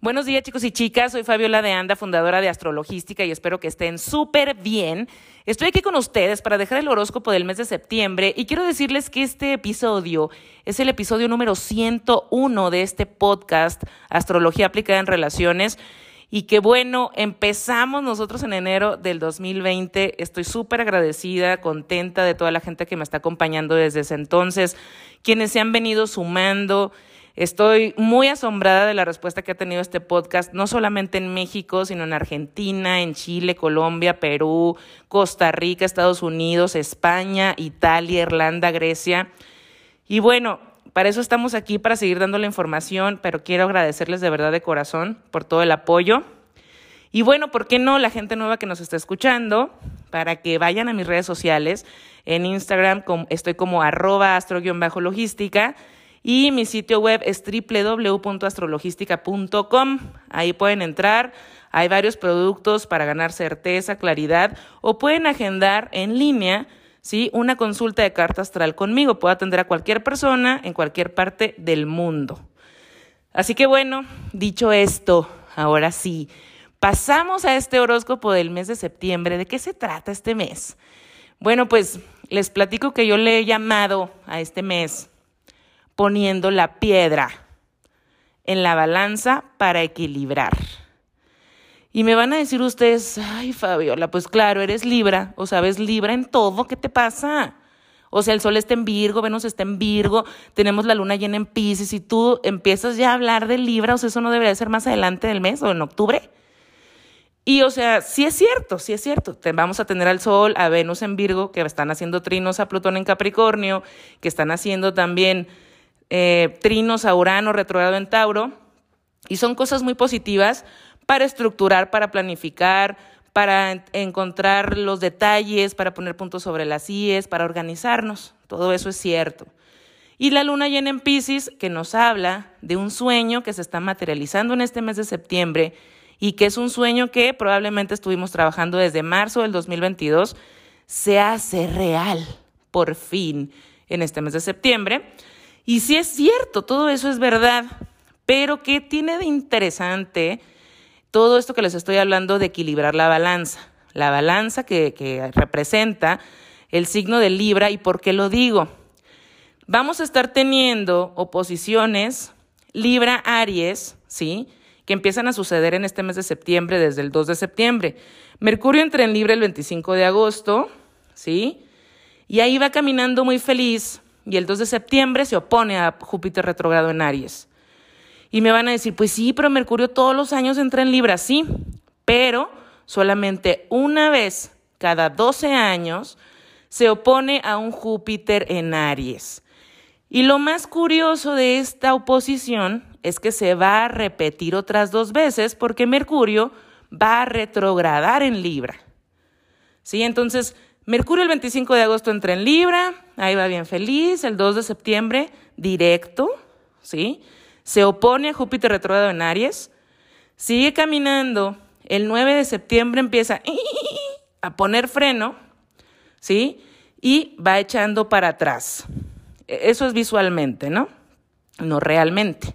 Buenos días chicos y chicas, soy Fabiola de Anda, fundadora de Astrologística y espero que estén súper bien. Estoy aquí con ustedes para dejar el horóscopo del mes de septiembre y quiero decirles que este episodio es el episodio número 101 de este podcast Astrología aplicada en relaciones y que bueno, empezamos nosotros en enero del 2020. Estoy súper agradecida, contenta de toda la gente que me está acompañando desde ese entonces, quienes se han venido sumando. Estoy muy asombrada de la respuesta que ha tenido este podcast, no solamente en México, sino en Argentina, en Chile, Colombia, Perú, Costa Rica, Estados Unidos, España, Italia, Irlanda, Grecia. Y bueno, para eso estamos aquí, para seguir dando la información, pero quiero agradecerles de verdad de corazón por todo el apoyo. Y bueno, ¿por qué no la gente nueva que nos está escuchando? Para que vayan a mis redes sociales. En Instagram estoy como arroba astro-logística y mi sitio web es www.astrologística.com. Ahí pueden entrar. Hay varios productos para ganar certeza, claridad o pueden agendar en línea ¿sí? una consulta de carta astral conmigo. Puedo atender a cualquier persona en cualquier parte del mundo. Así que bueno, dicho esto, ahora sí, pasamos a este horóscopo del mes de septiembre. ¿De qué se trata este mes? Bueno, pues les platico que yo le he llamado a este mes poniendo la piedra en la balanza para equilibrar. Y me van a decir ustedes, ay Fabiola, pues claro, eres Libra, o sabes, Libra en todo, ¿qué te pasa? O sea, el sol está en Virgo, Venus está en Virgo, tenemos la luna llena en Pisces y tú empiezas ya a hablar de Libra, o sea, eso no debería ser más adelante del mes o en octubre. Y o sea, sí es cierto, sí es cierto. Vamos a tener al Sol, a Venus en Virgo, que están haciendo trinos a Plutón en Capricornio, que están haciendo también eh, trinos a Urano retrogrado en Tauro, y son cosas muy positivas para estructurar, para planificar, para encontrar los detalles, para poner puntos sobre las IES, para organizarnos. Todo eso es cierto. Y la luna llena en Pisces, que nos habla de un sueño que se está materializando en este mes de septiembre y que es un sueño que probablemente estuvimos trabajando desde marzo del 2022, se hace real, por fin, en este mes de septiembre. Y sí es cierto, todo eso es verdad, pero ¿qué tiene de interesante todo esto que les estoy hablando de equilibrar la balanza? La balanza que, que representa el signo de Libra y por qué lo digo. Vamos a estar teniendo oposiciones Libra-Aries, ¿sí? Que empiezan a suceder en este mes de septiembre, desde el 2 de septiembre. Mercurio entra en Libra el 25 de agosto, ¿sí? Y ahí va caminando muy feliz y el 2 de septiembre se opone a Júpiter retrogrado en Aries. Y me van a decir, pues sí, pero Mercurio todos los años entra en Libra, sí, pero solamente una vez cada 12 años se opone a un Júpiter en Aries. Y lo más curioso de esta oposición es que se va a repetir otras dos veces porque Mercurio va a retrogradar en Libra. ¿Sí? Entonces, Mercurio el 25 de agosto entra en Libra, ahí va bien feliz, el 2 de septiembre directo, ¿sí? Se opone a Júpiter retrógrado en Aries, sigue caminando, el 9 de septiembre empieza a poner freno, ¿sí? Y va echando para atrás. E, eso es visualmente, ¿no? No realmente.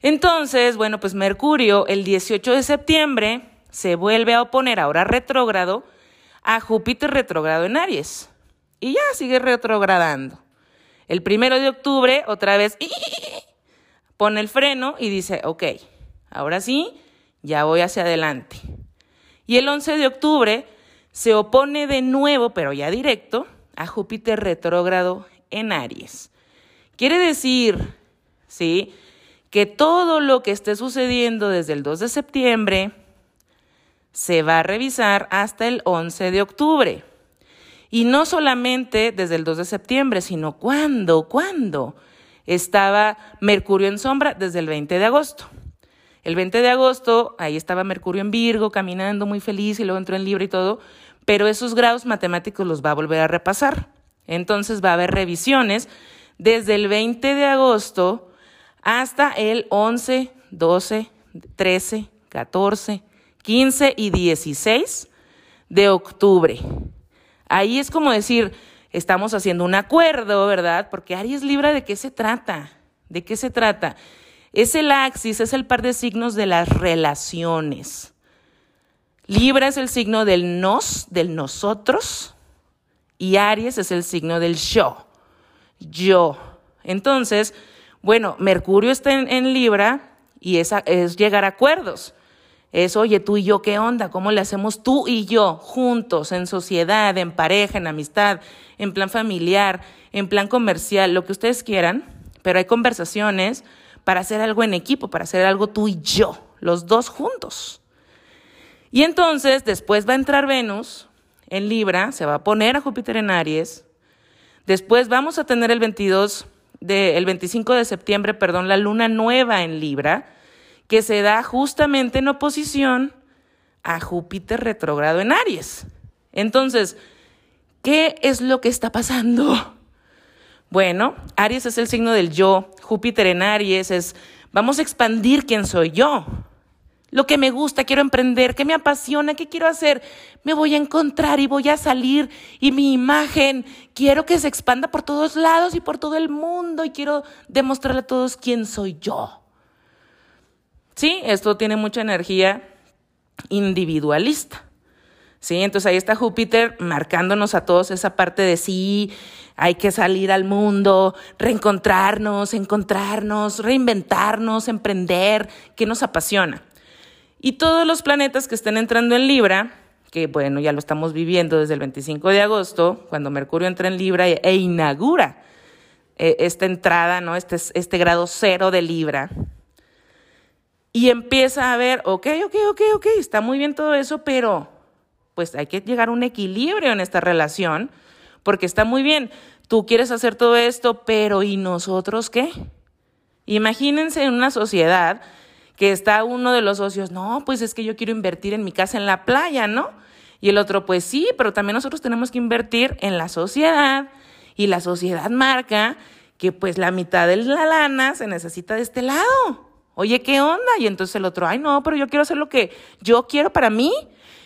Entonces, bueno, pues Mercurio el 18 de septiembre se vuelve a oponer, ahora retrógrado, a Júpiter retrogrado en Aries. Y ya sigue retrogradando. El primero de octubre, otra vez, pone el freno y dice, ok, ahora sí, ya voy hacia adelante. Y el 11 de octubre se opone de nuevo, pero ya directo, a Júpiter retrógrado en Aries. Quiere decir, ¿sí? Que todo lo que esté sucediendo desde el 2 de septiembre se va a revisar hasta el 11 de octubre. Y no solamente desde el 2 de septiembre, sino cuándo, cuándo estaba Mercurio en sombra desde el 20 de agosto. El 20 de agosto, ahí estaba Mercurio en Virgo, caminando muy feliz y luego entró en Libra y todo, pero esos grados matemáticos los va a volver a repasar. Entonces va a haber revisiones desde el 20 de agosto hasta el 11, 12, 13, 14, 15 y 16 de octubre. Ahí es como decir, estamos haciendo un acuerdo, ¿verdad? Porque Aries Libra, ¿de qué se trata? ¿De qué se trata? Es el axis, es el par de signos de las relaciones. Libra es el signo del nos, del nosotros, y Aries es el signo del yo, yo. Entonces, bueno, Mercurio está en, Libra y esa es llegar a acuerdos. Es, oye, tú y yo, ¿qué onda? ¿Cómo le hacemos tú y yo juntos, en sociedad, en pareja, en amistad, en plan familiar, en plan comercial, lo que ustedes quieran? Pero hay conversaciones para hacer algo en equipo, para hacer algo tú y yo, los dos juntos. Y entonces después va a entrar Venus en Libra, se va a poner a Júpiter en Aries. Después vamos a tener el 22 de, el 25 de septiembre, perdón, la luna nueva en Libra, que se da justamente en oposición a Júpiter retrogrado en Aries. Entonces, ¿qué es lo que está pasando? Bueno, Aries es el signo del yo, Júpiter en Aries es, vamos a expandir quién soy yo. Lo que me gusta, quiero emprender, qué me apasiona, qué quiero hacer, me voy a encontrar y voy a salir y mi imagen quiero que se expanda por todos lados y por todo el mundo y quiero demostrarle a todos quién soy yo. Sí, esto tiene mucha energía individualista. ¿sí? Entonces ahí está Júpiter marcándonos a todos esa parte de sí, hay que salir al mundo, reencontrarnos, encontrarnos, reinventarnos, emprender, que nos apasiona. Y todos los planetas que estén entrando en Libra, que bueno, ya lo estamos viviendo desde el 25 de agosto, cuando Mercurio entra en Libra e, inaugura eh, esta entrada, ¿no? Este, este grado cero de Libra. Y empieza a ver, ok, ok, ok, ok, está muy bien todo eso, pero pues hay que llegar a un equilibrio en esta relación, porque está muy bien, tú quieres hacer todo esto, pero ¿y nosotros qué? Imagínense en una sociedad que está uno de los socios, no, pues es que yo quiero invertir en mi casa en la playa, ¿no? Y el otro, pues sí, pero también nosotros tenemos que invertir en la sociedad y la sociedad marca que pues la mitad de la lana se necesita de este lado. Oye, ¿qué onda? Y entonces el otro, ay, no, pero yo quiero hacer lo que yo quiero para mí.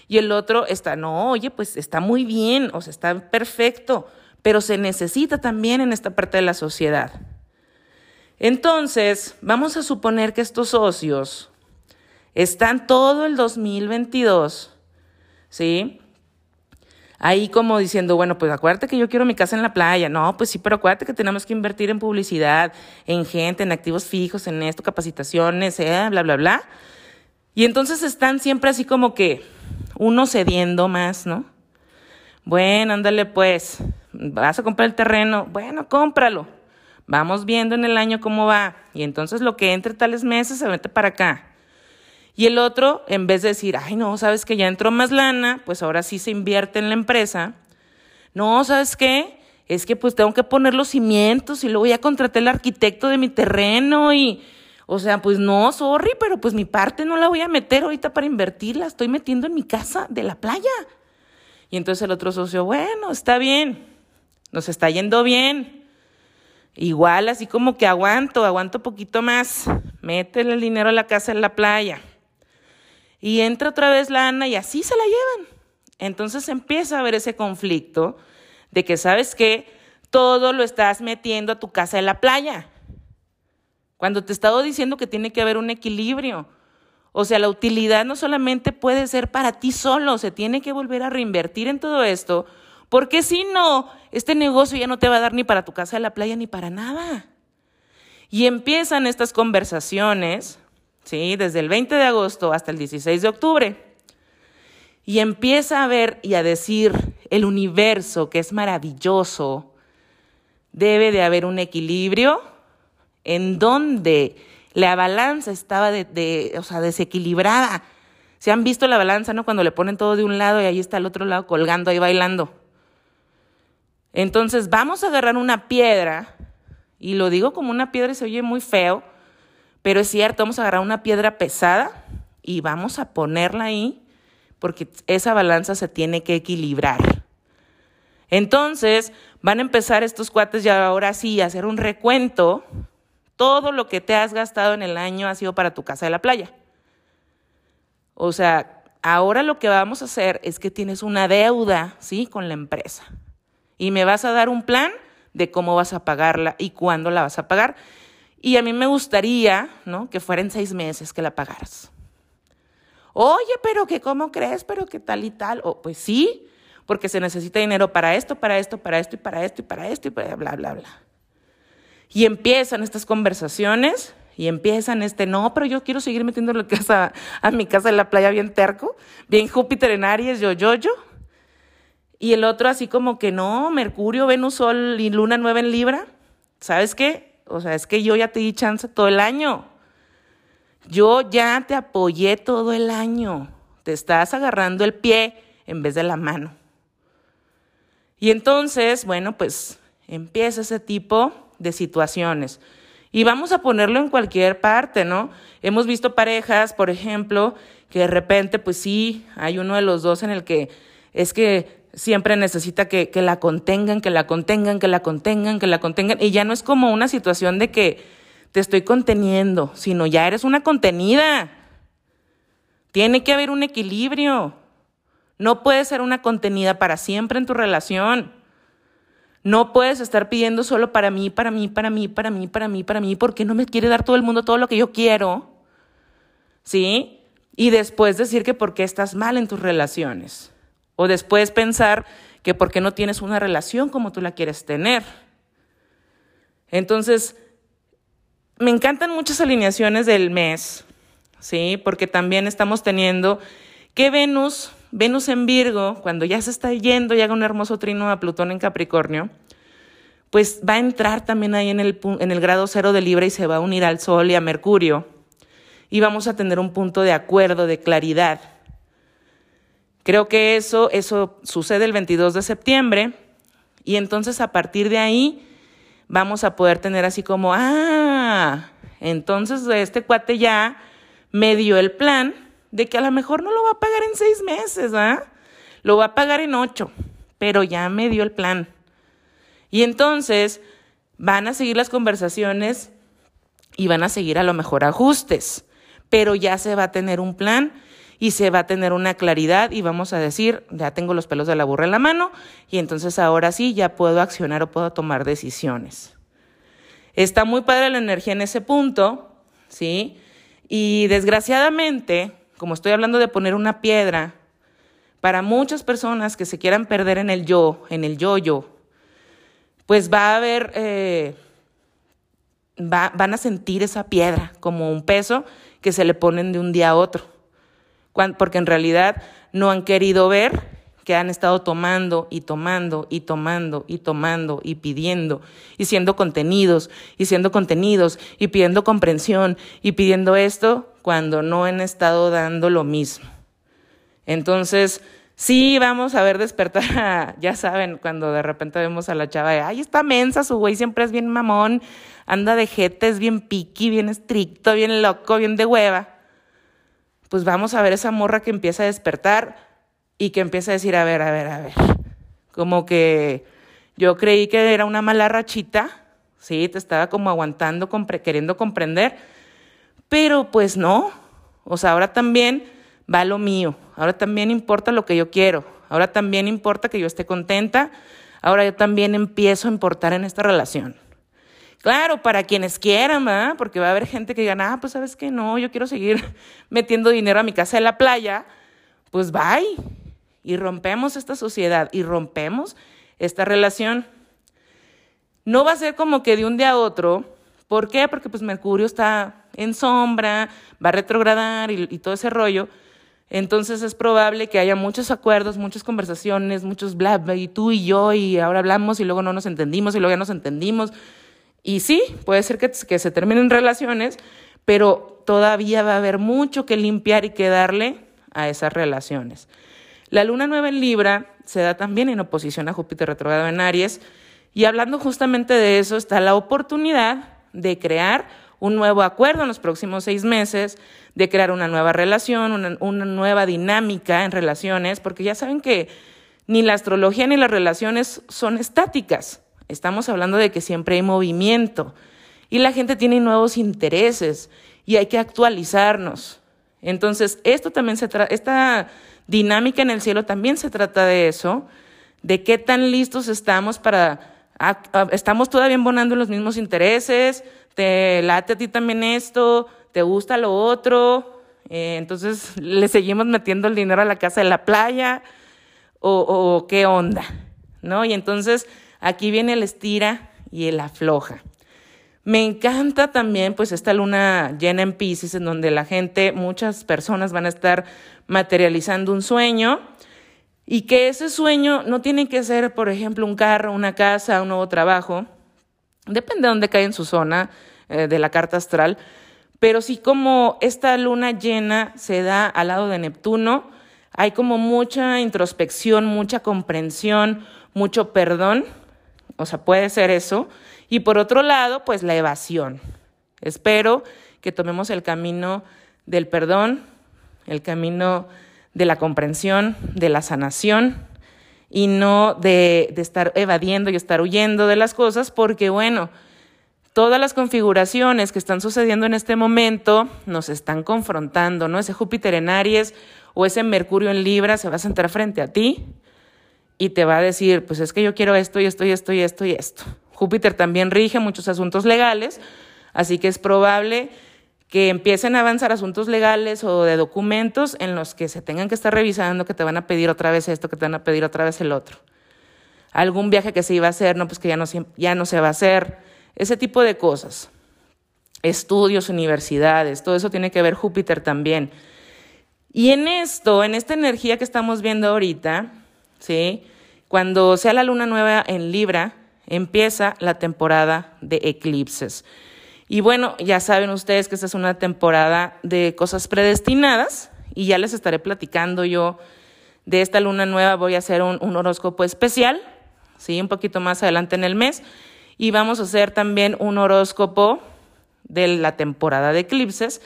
Y el otro está, no, oye, pues está muy bien, o sea, está perfecto, pero se necesita también en esta parte de la sociedad. Entonces, vamos a suponer que estos socios están todo el 2022, ¿sí? Ahí como diciendo, bueno, pues acuérdate que yo quiero mi casa en la playa. No, pues sí, pero acuérdate que tenemos que invertir en publicidad, en gente, en activos fijos, en esto, capacitaciones, eh, bla, bla, bla. Y entonces están siempre así como que uno cediendo más, ¿no? Bueno, ándale pues, vas a comprar el terreno, bueno, cómpralo. Vamos viendo en el año cómo va. Y entonces lo que entre tales meses se mete para acá. Y el otro, en vez de decir, ay, no, sabes que ya entró más lana, pues ahora sí se invierte en la empresa. No, ¿sabes qué? Es que pues tengo que poner los cimientos y luego ya contraté al arquitecto de mi terreno y, o sea, pues no, sorry, pero pues mi parte no la voy a meter ahorita para invertirla, estoy metiendo en mi casa de la playa. Y entonces el otro socio, bueno, está bien, nos está yendo bien. Igual, así como que aguanto, aguanto poquito más, métele el dinero a la casa en la playa. Y entra otra vez la Ana y así se la llevan. Entonces empieza a haber ese conflicto de que, ¿sabes qué? Todo lo estás metiendo a tu casa en la playa. Cuando te he estado diciendo que tiene que haber un equilibrio. O sea, la utilidad no solamente puede ser para ti solo, se tiene que volver a reinvertir en todo esto, porque si no, este negocio ya no te va a dar ni para tu casa de la playa ni para nada. Y empiezan estas conversaciones, ¿sí? Desde el 20 de agosto hasta el 16 de octubre. Y empieza a ver y a decir el universo que es maravilloso, debe de haber un equilibrio en donde la balanza estaba de, o sea, desequilibrada. Se han visto la balanza, ¿no? Cuando le ponen todo de un lado y ahí está el otro lado colgando ahí bailando. Entonces vamos a agarrar una piedra, y lo digo como una piedra y se oye muy feo, pero es cierto, vamos a agarrar una piedra pesada y vamos a ponerla ahí porque esa balanza se tiene que equilibrar. Entonces van a empezar estos cuates ya ahora sí a hacer un recuento todo lo que te has gastado en el año ha sido para tu casa de la playa. O sea, ahora lo que vamos a hacer es que tienes una deuda, ¿sí? Con la empresa. Y me vas a dar un plan de cómo vas a pagarla y cuándo la vas a pagar. Y a mí me gustaría, ¿no? Que fueran seis meses que la pagaras. Oye, pero que cómo crees, pero que tal y tal. O, pues sí, porque se necesita dinero para esto, para esto, para esto y para esto y para esto y para bla, bla, bla. Y empiezan estas conversaciones y empiezan este, no, pero yo quiero seguir metiendo la casa, a mi casa en la playa bien terco, bien Júpiter en Aries, yo, yo, yo. Y el otro así como que no, Mercurio, Venus, Sol y Luna nueva en Libra. ¿Sabes qué? O sea, es que yo ya te di chance todo el año. Yo ya te apoyé todo el año. Te estás agarrando el pie en vez de la mano. Y entonces, bueno, pues empieza ese tipo de situaciones. Y vamos a ponerlo en cualquier parte, ¿no? Hemos visto parejas, por ejemplo, que de repente, pues sí, hay uno de los dos en el que es que siempre necesita que, que la contengan, que la contengan, que la contengan, que la contengan. Y ya no es como una situación de que te estoy conteniendo, sino ya eres una contenida. Tiene que haber un equilibrio. No puedes ser una contenida para siempre en tu relación. No puedes estar pidiendo solo para mí, para mí, para mí, para mí, para mí, para mí, porque no me quiere dar todo el mundo todo lo que yo quiero. ¿Sí? Y después decir que por qué estás mal en tus relaciones. O después pensar que por qué no tienes una relación como tú la quieres tener. Entonces, me encantan muchas alineaciones del mes, ¿sí? Porque también estamos teniendo que Venus Venus en Virgo, cuando ya se está yendo y haga un hermoso trino a Plutón en Capricornio, pues va a entrar también ahí en el, en el grado cero de Libra y se va a unir al Sol y a Mercurio. Y vamos a tener un punto de acuerdo, de claridad. Creo que eso, eso sucede el 22 de septiembre y entonces a partir de ahí vamos a poder tener así como, ah, entonces este cuate ya me dio el plan de que a lo mejor no lo va a pagar en seis meses, ¿ah? Lo va a pagar en ocho, pero ya me dio el plan. Y entonces van a seguir las conversaciones y van a seguir a lo mejor ajustes, pero ya se va a tener un plan y se va a tener una claridad y vamos a decir, ya tengo los pelos de la burra en la mano y entonces ahora sí ya puedo accionar o puedo tomar decisiones. Está muy padre la energía en ese punto, ¿sí? Y desgraciadamente, como estoy hablando de poner una piedra, para muchas personas que se quieran perder en el yo, en el yo-yo, pues va a haber, eh, van a sentir esa piedra como un peso que se le ponen de un día a otro, porque en realidad no han querido ver que han estado tomando y tomando y tomando y tomando y pidiendo y siendo contenidos y siendo contenidos y pidiendo comprensión y pidiendo esto cuando no han estado dando lo mismo. Entonces, sí, vamos a ver despertar, ya saben, cuando de repente vemos a la chava de, ay, está mensa, su güey siempre es bien mamón, anda de jete, es bien piqui, bien estricto, bien loco, bien de hueva. Pues vamos a ver esa morra que empieza a despertar y que empieza a decir, a ver, a ver, a ver. Como que yo creí que era una mala rachita, sí, te estaba como aguantando, queriendo comprender pero pues no, o sea, ahora también va lo mío, ahora también importa lo que yo quiero, ahora también importa que yo esté contenta, ahora yo también empiezo a importar en esta relación. Claro, para quienes quieran. Porque va a haber gente que diga, ah, pues sabes que no, yo quiero seguir metiendo dinero a mi casa de la playa, pues bye. Y rompemos esta sociedad y rompemos esta relación. No va a ser como que de un día a otro. ¿Por qué? Porque pues Mercurio está en sombra, va a retrogradar y, todo ese rollo. Entonces es probable que haya muchos acuerdos, muchas conversaciones, muchos bla, bla, y tú y yo, y ahora hablamos y luego no nos entendimos y luego ya nos entendimos. Y sí, puede ser que, se terminen relaciones, pero todavía va a haber mucho que limpiar y que darle a esas relaciones. La luna nueva en Libra se da también en oposición a Júpiter retrogrado en Aries, y hablando justamente de eso está la oportunidad de crear un nuevo acuerdo en los próximos seis meses, de crear una nueva relación, una nueva dinámica en relaciones, porque ya saben que ni la astrología ni las relaciones son estáticas. Estamos hablando de que siempre hay movimiento y la gente tiene nuevos intereses y hay que actualizarnos. Entonces, esto también se esta dinámica en el cielo también se trata de eso, de qué tan listos estamos para estamos todavía embonando los mismos intereses, te late a ti también esto, te gusta lo otro, eh, entonces le seguimos metiendo el dinero a la casa de la playa o, o qué onda, ¿no? Y entonces aquí viene el estira y el afloja. Me encanta también pues esta luna llena en Pisces en donde la gente, muchas personas van a estar materializando un sueño y que ese sueño no tiene que ser, por ejemplo, un carro, una casa, un nuevo trabajo. Depende de dónde cae en su zona eh, de la carta astral. Pero sí como esta luna llena se da al lado de Neptuno, hay como mucha introspección, mucha comprensión, mucho perdón. O sea, puede ser eso. Y por otro lado, pues la evasión. Espero que tomemos el camino del perdón, el camino de la comprensión, de la sanación y no de, de, estar evadiendo y estar huyendo de las cosas, porque bueno, todas las configuraciones que están sucediendo en este momento nos están confrontando, ¿no? Ese Júpiter en Aries o ese Mercurio en Libra se va a sentar frente a ti y te va a decir, pues es que yo quiero esto y esto y esto y esto y esto. Júpiter también rige muchos asuntos legales, así que es probable que empiecen a avanzar asuntos legales o de documentos en los que se tengan que estar revisando, que te van a pedir otra vez esto, que te van a pedir otra vez el otro. Algún viaje que se iba a hacer, no, pues que ya no, ya no se va a hacer. Ese tipo de cosas. Estudios, universidades, todo eso tiene que ver Júpiter también. Y en esto, en esta energía que estamos viendo ahorita, ¿sí? Cuando sea la luna nueva en Libra, empieza la temporada de eclipses. Y bueno, ya saben ustedes que esta es una temporada de cosas predestinadas y ya les estaré platicando yo de esta luna nueva. Voy a hacer un, horóscopo especial, ¿sí? Un poquito más adelante en el mes. Y vamos a hacer también un horóscopo de la temporada de eclipses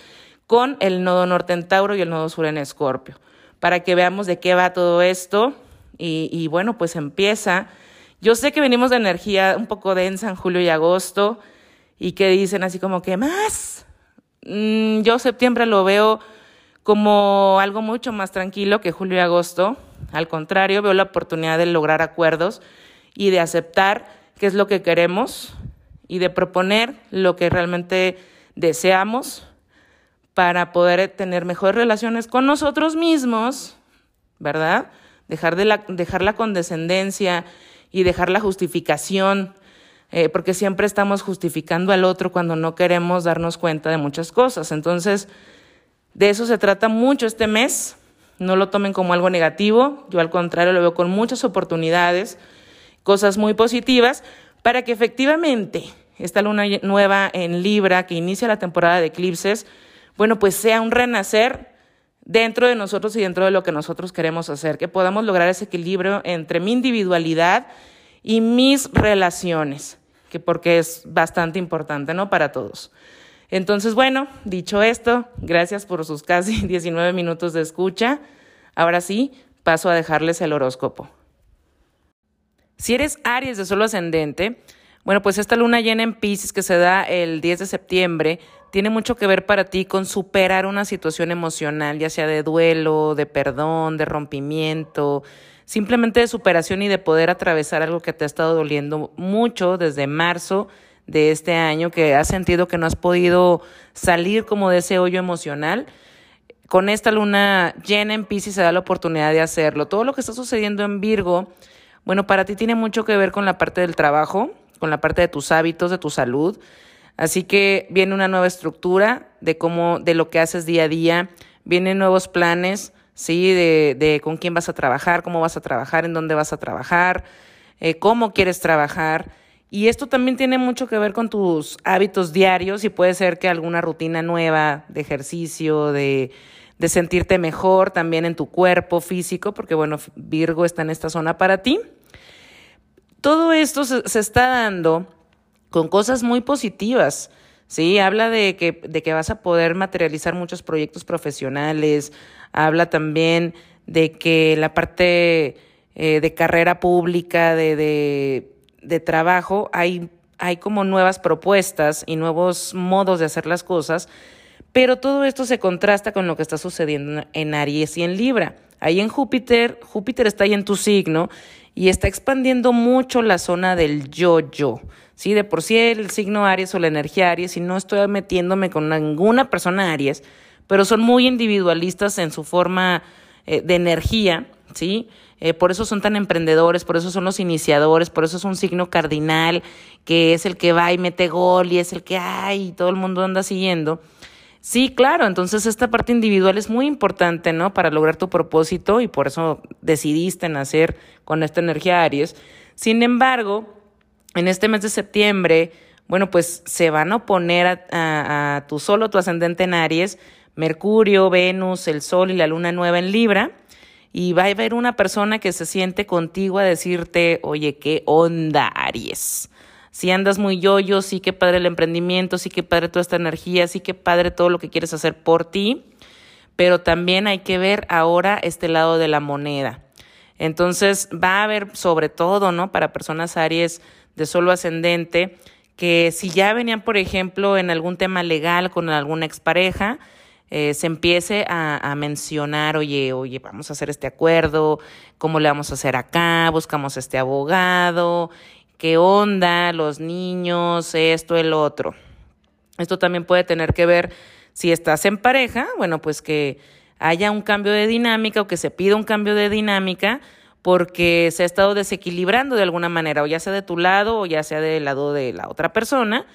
con el nodo norte en Tauro y el nodo sur en Escorpio, para que veamos de qué va todo esto. Y, bueno, pues empieza yo sé que venimos de energía un poco densa en julio y agosto y que dicen así como que más. Mm, yo septiembre lo veo como algo mucho más tranquilo que julio y agosto. Al contrario, veo la oportunidad de lograr acuerdos y de aceptar qué es lo que queremos y de proponer lo que realmente deseamos para poder tener mejores relaciones con nosotros mismos, ¿verdad? Dejar, de la, dejar la condescendencia y dejar la justificación, eh, porque siempre estamos justificando al otro cuando no queremos darnos cuenta de muchas cosas. Entonces, de eso se trata mucho este mes. No lo tomen como algo negativo, yo al contrario lo veo con muchas oportunidades, cosas muy positivas, para que efectivamente esta luna nueva en Libra, que inicia la temporada de eclipses, bueno, pues sea un renacer dentro de nosotros y dentro de lo que nosotros queremos hacer, que podamos lograr ese equilibrio entre mi individualidad y mis relaciones, que porque es bastante importante, ¿no? Para todos. Entonces, bueno, dicho esto, gracias por sus casi 19 minutos de escucha. Ahora sí, paso a dejarles el horóscopo. Si eres Aries de solo ascendente, bueno, pues esta luna llena en Pisces que se da el 10 de septiembre tiene mucho que ver para ti con superar una situación emocional, ya sea de duelo, de perdón, de rompimiento, simplemente de superación y de poder atravesar algo que te ha estado doliendo mucho desde marzo de este año, que has sentido que no has podido salir como de ese hoyo emocional. Con esta luna llena en Pisces se da la oportunidad de hacerlo. Todo lo que está sucediendo en Virgo, bueno, para ti tiene mucho que ver con la parte del trabajo, con la parte de tus hábitos, de tu salud Así que viene una nueva estructura de cómo, de lo que haces día a día, vienen nuevos planes, sí, de, de con quién vas a trabajar, cómo vas a trabajar, en dónde vas a trabajar, eh, cómo quieres trabajar. Y esto también tiene mucho que ver con tus hábitos diarios y puede ser que alguna rutina nueva de ejercicio, de, de sentirte mejor también en tu cuerpo físico, porque bueno, Virgo está en esta zona para ti. Todo esto se, se está dando con cosas muy positivas. Sí, habla de que, de que vas a poder materializar muchos proyectos profesionales, habla también de que la parte eh, de carrera pública, de, de, de trabajo, hay, hay como nuevas propuestas y nuevos modos de hacer las cosas, pero todo esto se contrasta con lo que está sucediendo en Aries y en Libra. ahí en Júpiter, Júpiter está ahí en tu signo y está expandiendo mucho la zona del yo-yo. Sí, de por sí el signo Aries o la energía Aries, y no estoy metiéndome con ninguna persona Aries, pero son muy individualistas en su forma eh, de energía, ¿sí? Eh, por eso son tan emprendedores, por eso son los iniciadores, por eso es un signo cardinal, que es el que va y mete gol y es el que, ay, todo el mundo anda siguiendo. Sí, claro, entonces esta parte individual es muy importante, ¿no? Para lograr tu propósito y por eso decidiste nacer con esta energía Aries. Sin embargo, en este mes de septiembre, bueno, pues se van a oponer a, tu solo, tu ascendente en Aries, Mercurio, Venus, el Sol y la Luna nueva en Libra. Y va a haber una persona que se siente contigo a decirte, oye, ¿qué onda, Aries? Si andas muy yoyo, sí que padre el emprendimiento, sí que padre toda esta energía, sí que padre todo lo que quieres hacer por ti, pero también hay que ver ahora este lado de la moneda. Entonces va a haber sobre todo, ¿no? Para personas Aries de solo ascendente, que si ya venían, por ejemplo, en algún tema legal con alguna expareja, eh, se empiece a, a, mencionar, oye, oye, vamos a hacer este acuerdo, cómo le vamos a hacer acá, buscamos este abogado, qué onda, los niños, esto, el otro. Esto también puede tener que ver si estás en pareja, bueno, pues que haya un cambio de dinámica o que se pida un cambio de dinámica porque se ha estado desequilibrando de alguna manera, o ya sea de tu lado o ya sea del lado de la otra persona,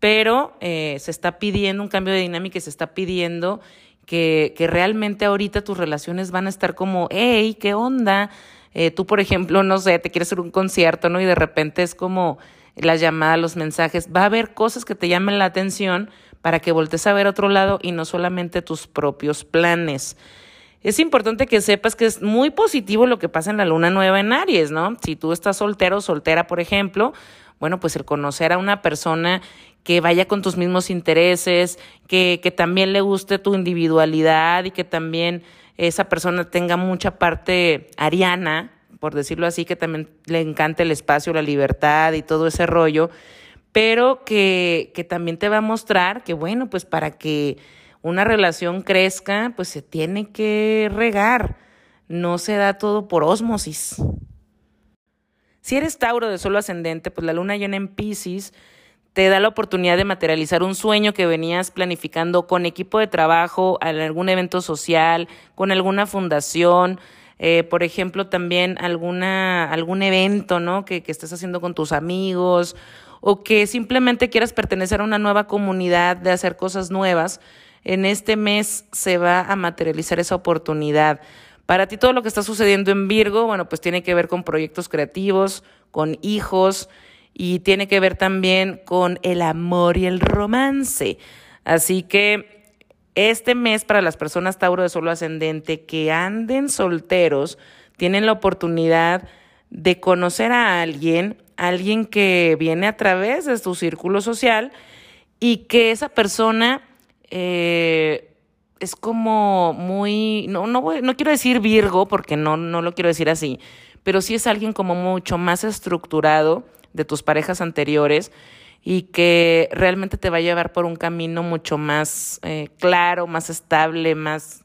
pero eh, se está pidiendo un cambio de dinámica y se está pidiendo que, que realmente ahorita tus relaciones van a estar como, hey, ¿qué onda? Eh, tú, por ejemplo, no sé, te quieres hacer un concierto, ¿no? Y de repente es como las llamadas, los mensajes. Va a haber cosas que te llamen la atención para que voltees a ver otro lado y no solamente tus propios planes. Es importante que sepas que es muy positivo lo que pasa en la luna nueva en Aries, ¿no? Si tú estás soltero o soltera, por ejemplo, bueno, pues el conocer a una persona que vaya con tus mismos intereses, que, que también le guste tu individualidad y que también esa persona tenga mucha parte ariana, por decirlo así, que también le encanta el espacio, la libertad y todo ese rollo, pero que, que también te va a mostrar que, bueno, pues para que una relación crezca, pues se tiene que regar, no se da todo por ósmosis. Si eres Tauro de solo ascendente, pues la luna llena en Pisces te da la oportunidad de materializar un sueño que venías planificando con equipo de trabajo, en algún evento social, con alguna fundación, eh, por ejemplo, también alguna, algún evento, ¿no? Que, que estés haciendo con tus amigos o que simplemente quieras pertenecer a una nueva comunidad, de hacer cosas nuevas. En este mes se va a materializar esa oportunidad. Para ti todo lo que está sucediendo en Virgo, bueno, pues tiene que ver con proyectos creativos, con hijos, y tiene que ver también con el amor y el romance. Así que este mes para las personas Tauro de Solo Ascendente que anden solteros, tienen la oportunidad de conocer a alguien, alguien que viene a través de su círculo social y que esa persona eh, es como muy, no, no, no quiero decir Virgo porque no, no lo quiero decir así, pero sí es alguien como mucho más estructurado, de tus parejas anteriores y que realmente te va a llevar por un camino mucho más eh, claro, más estable, más...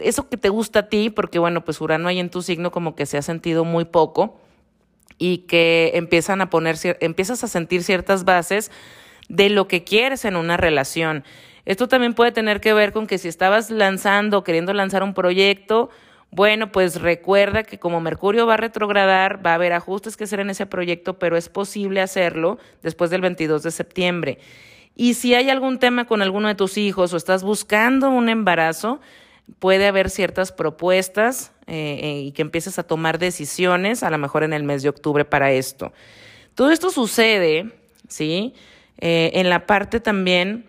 Eso que te gusta a ti, porque bueno, pues Urano ahí en tu signo como que se ha sentido muy poco y que empiezan a poner, empiezas a sentir ciertas bases de lo que quieres en una relación. Esto también puede tener que ver con que si estabas lanzando, queriendo lanzar un proyecto, bueno, pues recuerda que como Mercurio va a retrogradar, va a haber ajustes que hacer en ese proyecto, pero es posible hacerlo después del 22 de septiembre. Y si hay algún tema con alguno de tus hijos o estás buscando un embarazo, puede haber ciertas propuestas eh, eh, y que empieces a tomar decisiones, a lo mejor en el mes de octubre para esto. Todo esto sucede, ¿sí? Eh, en la parte también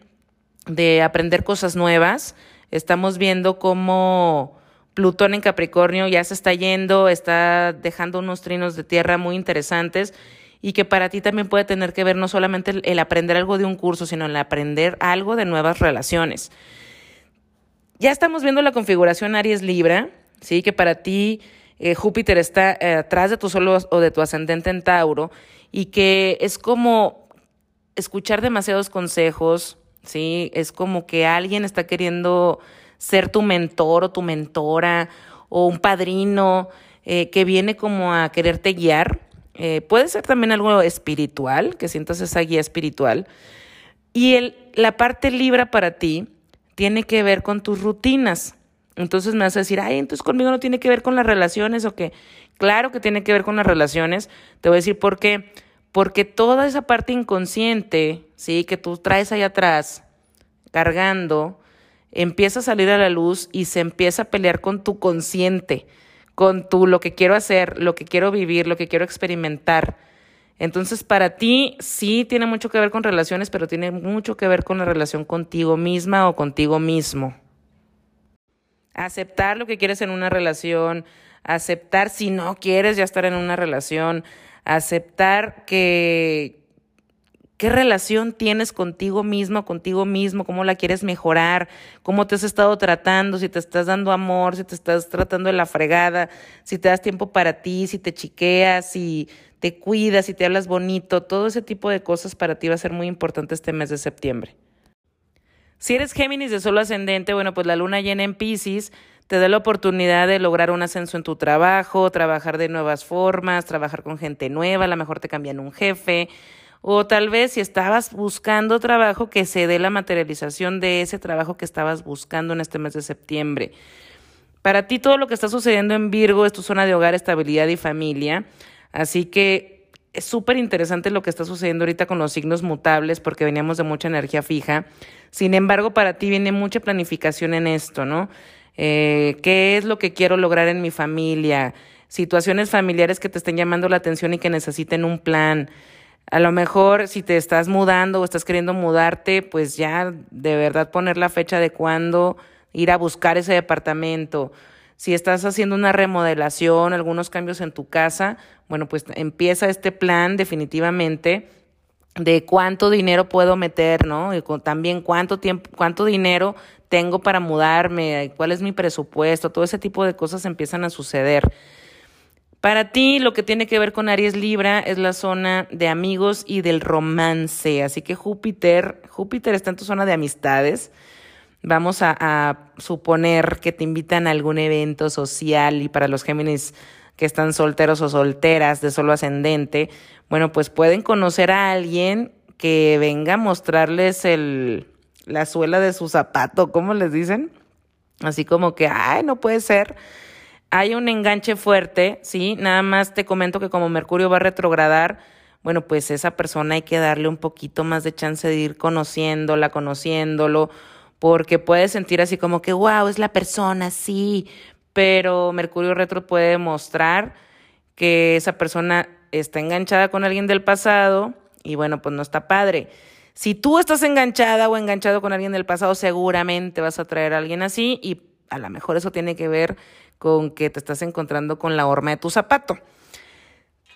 de aprender cosas nuevas. Estamos viendo cómo Plutón en Capricornio ya se está yendo, está dejando unos trinos de tierra muy interesantes y que para ti también puede tener que ver no solamente el, aprender algo de un curso, sino el aprender algo de nuevas relaciones. Ya estamos viendo la configuración Aries Libra, ¿sí? que para ti eh, Júpiter está eh, atrás de tu solo o de tu ascendente en Tauro y que es como escuchar demasiados consejos, ¿sí? es como que alguien está queriendo ser tu mentor o tu mentora o un padrino eh, que viene como a quererte guiar. Eh, puede ser también algo espiritual, que sientas esa guía espiritual. Y el, la parte libra para ti tiene que ver con tus rutinas. Entonces me vas a decir, ay, entonces conmigo no tiene que ver con las relaciones o qué. Claro que tiene que ver con las relaciones. Te voy a decir por qué. Porque toda esa parte inconsciente, ¿sí? Que tú traes ahí atrás, cargando, empieza a salir a la luz y se empieza a pelear con tu consciente, con tu lo que quiero hacer, lo que quiero vivir, lo que quiero experimentar. Entonces, para ti sí tiene mucho que ver con relaciones, pero tiene mucho que ver con la relación contigo misma o contigo mismo. Aceptar lo que quieres en una relación, aceptar si no quieres ya estar en una relación, aceptar que qué relación tienes contigo mismo, contigo mismo, cómo la quieres mejorar, cómo te has estado tratando, si te estás dando amor, si te estás tratando de la fregada, si te das tiempo para ti, si te chiqueas, si te cuidas, si te hablas bonito, todo ese tipo de cosas para ti va a ser muy importante este mes de septiembre. Si eres Géminis de solo ascendente, bueno, pues la luna llena en Pisces te da la oportunidad de lograr un ascenso en tu trabajo, trabajar de nuevas formas, trabajar con gente nueva, a lo mejor te cambian un jefe, o tal vez si estabas buscando trabajo, que se dé la materialización de ese trabajo que estabas buscando en este mes de septiembre. Para ti todo lo que está sucediendo en Virgo es tu zona de hogar, estabilidad y familia, así que es súper interesante lo que está sucediendo ahorita con los signos mutables porque veníamos de mucha energía fija. Sin embargo, para ti viene mucha planificación en esto, ¿no? Eh, qué es lo que quiero lograr en mi familia, situaciones familiares que te estén llamando la atención y que necesiten un plan. A lo mejor si te estás mudando o estás queriendo mudarte, pues ya de verdad poner la fecha de cuándo ir a buscar ese departamento. Si estás haciendo una remodelación, algunos cambios en tu casa, bueno, pues empieza este plan definitivamente de cuánto dinero puedo meter, ¿no? Y también cuánto tiempo, cuánto dinero tengo para mudarme, cuál es mi presupuesto, todo ese tipo de cosas empiezan a suceder. Para ti, lo que tiene que ver con Aries Libra es la zona de amigos y del romance. Así que Júpiter, Júpiter está en tu zona de amistades. Vamos a, a suponer que te invitan a algún evento social y para los Géminis que están solteros o solteras de solo ascendente, bueno, pues pueden conocer a alguien que venga a mostrarles el, la suela de su zapato, ¿cómo les dicen? Así como que, ay, no puede ser. Hay un enganche fuerte, ¿sí? Nada más te comento que como Mercurio va a retrogradar, bueno, pues esa persona hay que darle un poquito más de chance de ir conociéndola, conociéndolo, porque puede sentir así como que, wow, es la persona, sí, pero Mercurio retro puede demostrar que esa persona está enganchada con alguien del pasado y bueno, pues no está padre. Si tú estás enganchada o enganchado con alguien del pasado, seguramente vas a traer a alguien así y a lo mejor eso tiene que ver con que te estás encontrando con la horma de tu zapato.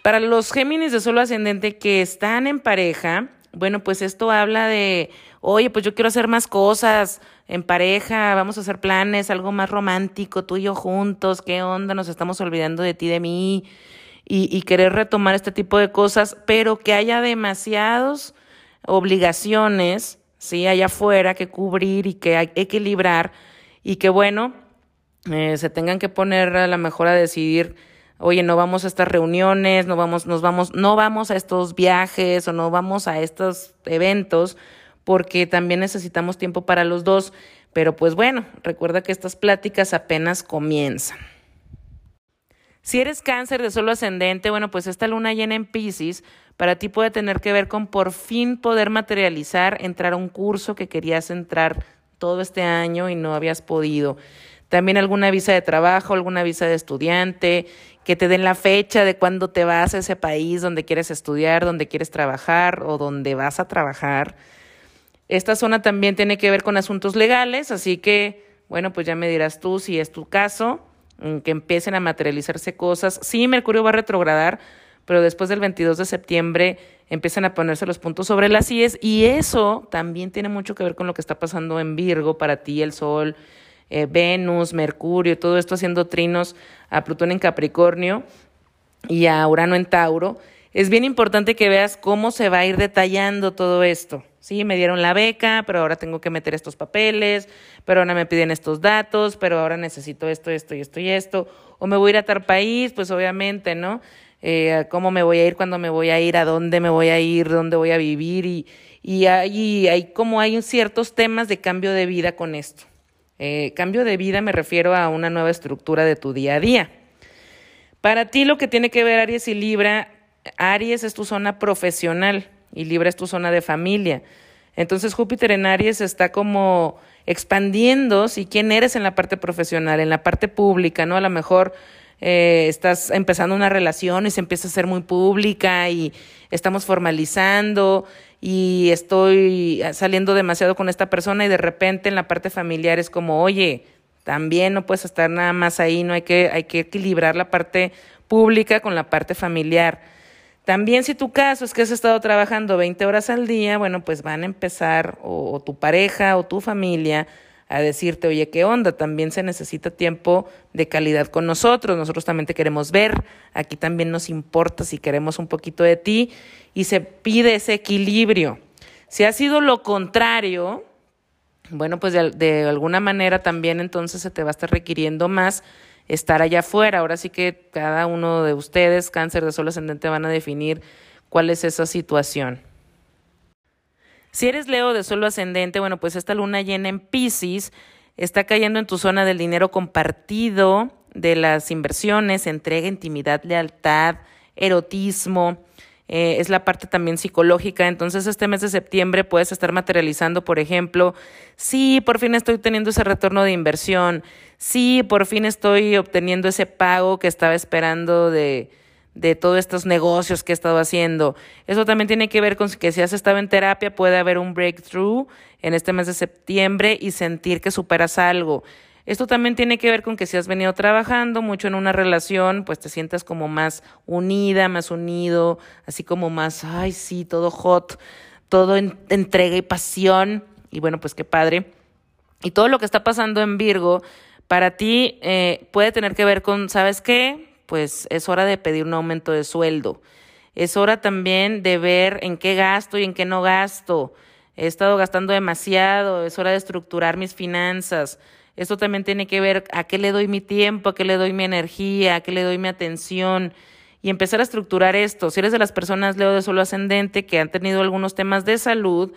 Para los Géminis de solo ascendente que están en pareja, bueno, pues esto habla de, oye, pues yo quiero hacer más cosas en pareja, vamos a hacer planes, algo más romántico, tú y yo juntos, ¿qué onda? Nos estamos olvidando de ti, de mí, y, y querer retomar este tipo de cosas, pero que haya demasiados obligaciones, ¿sí? Allá afuera que cubrir y que equilibrar y que, bueno, eh, se tengan que poner a la mejor a decidir, oye, no vamos a estas reuniones, no vamos, nos vamos, no vamos a estos viajes o no vamos a estos eventos, porque también necesitamos tiempo para los dos. Pero pues bueno, recuerda que estas pláticas apenas comienzan. Si eres cáncer de solo ascendente, bueno, pues esta luna llena en Pisces para ti puede tener que ver con por fin poder materializar, entrar a un curso que querías entrar todo este año y no habías podido. También alguna visa de trabajo, alguna visa de estudiante, que te den la fecha de cuándo te vas a ese país donde quieres estudiar, donde quieres trabajar o donde vas a trabajar. Esta zona también tiene que ver con asuntos legales, así que, bueno, pues ya me dirás tú si es tu caso que empiecen a materializarse cosas. Sí, Mercurio va a retrogradar, pero después del 22 de septiembre empiezan a ponerse los puntos sobre las IES y eso también tiene mucho que ver con lo que está pasando en Virgo para ti, el Sol, eh, Venus, Mercurio, todo esto haciendo trinos a Plutón en Capricornio y a Urano en Tauro. Es bien importante que veas cómo se va a ir detallando todo esto, Sí, me dieron la beca, pero ahora tengo que meter estos papeles, pero ahora me piden estos datos, pero ahora necesito esto, esto y esto y esto. O me voy a ir a tal país, pues obviamente, ¿no? Eh, ¿Cómo me voy a ir? ¿Cuándo me voy a ir? ¿A dónde me voy a ir? ¿Dónde voy a vivir? Y, y hay, hay como hay ciertos temas de cambio de vida con esto. Eh, cambio de vida me refiero a una nueva estructura de tu día a día. Para ti lo que tiene que ver Aries y Libra, Aries es tu zona profesional y Libra es tu zona de familia. Entonces Júpiter en Aries está como expandiendo, si quién eres en la parte profesional, en la parte pública, ¿no? A lo mejor eh, estás empezando una relación y se empieza a ser muy pública y estamos formalizando y estoy saliendo demasiado con esta persona y de repente en la parte familiar es como, oye, también no puedes estar nada más ahí, no hay que, hay que equilibrar la parte pública con la parte familiar. También si tu caso es que has estado trabajando 20 horas al día, bueno, pues van a empezar o, tu pareja o tu familia a decirte, oye, ¿qué onda? También se necesita tiempo de calidad con nosotros, nosotros también te queremos ver, aquí también nos importa si queremos un poquito de ti y se pide ese equilibrio. Si ha sido lo contrario, bueno, pues de, alguna manera también entonces se te va a estar requiriendo más estar allá afuera. Ahora sí que cada uno de ustedes, cáncer de sol ascendente, van a definir cuál es esa situación. Si eres Leo de solo ascendente, bueno, pues esta luna llena en Pisces está cayendo en tu zona del dinero compartido, de las inversiones, entrega, intimidad, lealtad, erotismo, eh, es la parte también psicológica. Entonces, este mes de septiembre puedes estar materializando, por ejemplo, sí, por fin estoy teniendo ese retorno de inversión, sí, por fin estoy obteniendo ese pago que estaba esperando de, de todos estos negocios que he estado haciendo. Eso también tiene que ver con que si has estado en terapia puede haber un breakthrough en este mes de septiembre y sentir que superas algo. Esto también tiene que ver con que si has venido trabajando mucho en una relación, pues te sientas como más unida, más unido, así como más, ay, sí, todo hot, todo en, entrega y pasión. Y bueno, pues qué padre. Y todo lo que está pasando en Virgo, para ti eh, puede tener que ver con, ¿sabes qué? Pues es hora de pedir un aumento de sueldo. Es hora también de ver en qué gasto y en qué no gasto. He estado gastando demasiado, es hora de estructurar mis finanzas esto también tiene que ver a qué le doy mi tiempo, a qué le doy mi energía, a qué le doy mi atención y empezar a estructurar esto. Si eres de las personas, Leo de solo ascendente, que han tenido algunos temas de salud,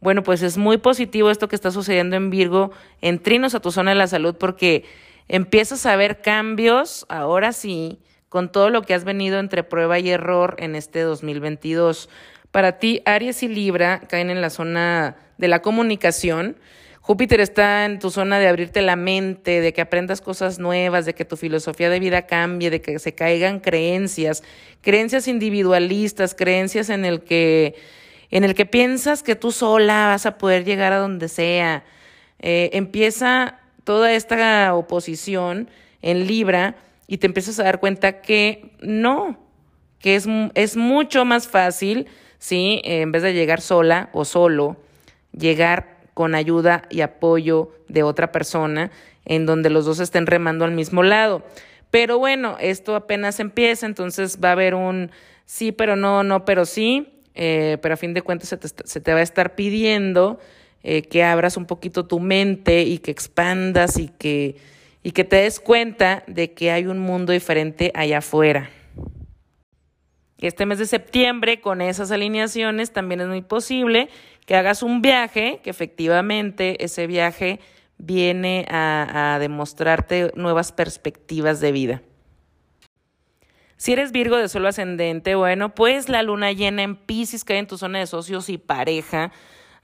bueno, pues es muy positivo esto que está sucediendo en Virgo, en trinos a tu zona de la salud, porque empiezas a ver cambios, ahora sí, con todo lo que has venido entre prueba y error en este 2022. Para ti, Aries y Libra caen en la zona de la comunicación Júpiter está en tu zona de abrirte la mente, de que aprendas cosas nuevas, de que tu filosofía de vida cambie, de que se caigan creencias, creencias individualistas, creencias en el que en el que piensas que tú sola vas a poder llegar a donde sea. Eh, empieza toda esta oposición en Libra y te empiezas a dar cuenta que no, que es, es mucho más fácil, ¿sí? en vez de llegar sola o solo, llegar con ayuda y apoyo de otra persona, en donde los dos estén remando al mismo lado. Pero bueno, esto apenas empieza, entonces va a haber un sí, pero no, no, pero sí, eh, pero a fin de cuentas se se te va a estar pidiendo eh, que abras un poquito tu mente y que expandas y que, y que te des cuenta de que hay un mundo diferente allá afuera. Este mes de septiembre, con esas alineaciones, también es muy posible que hagas un viaje, que efectivamente ese viaje viene a, demostrarte nuevas perspectivas de vida. Si eres Virgo de solo ascendente, bueno, pues la luna llena en Pisces cae en tu zona de socios y pareja.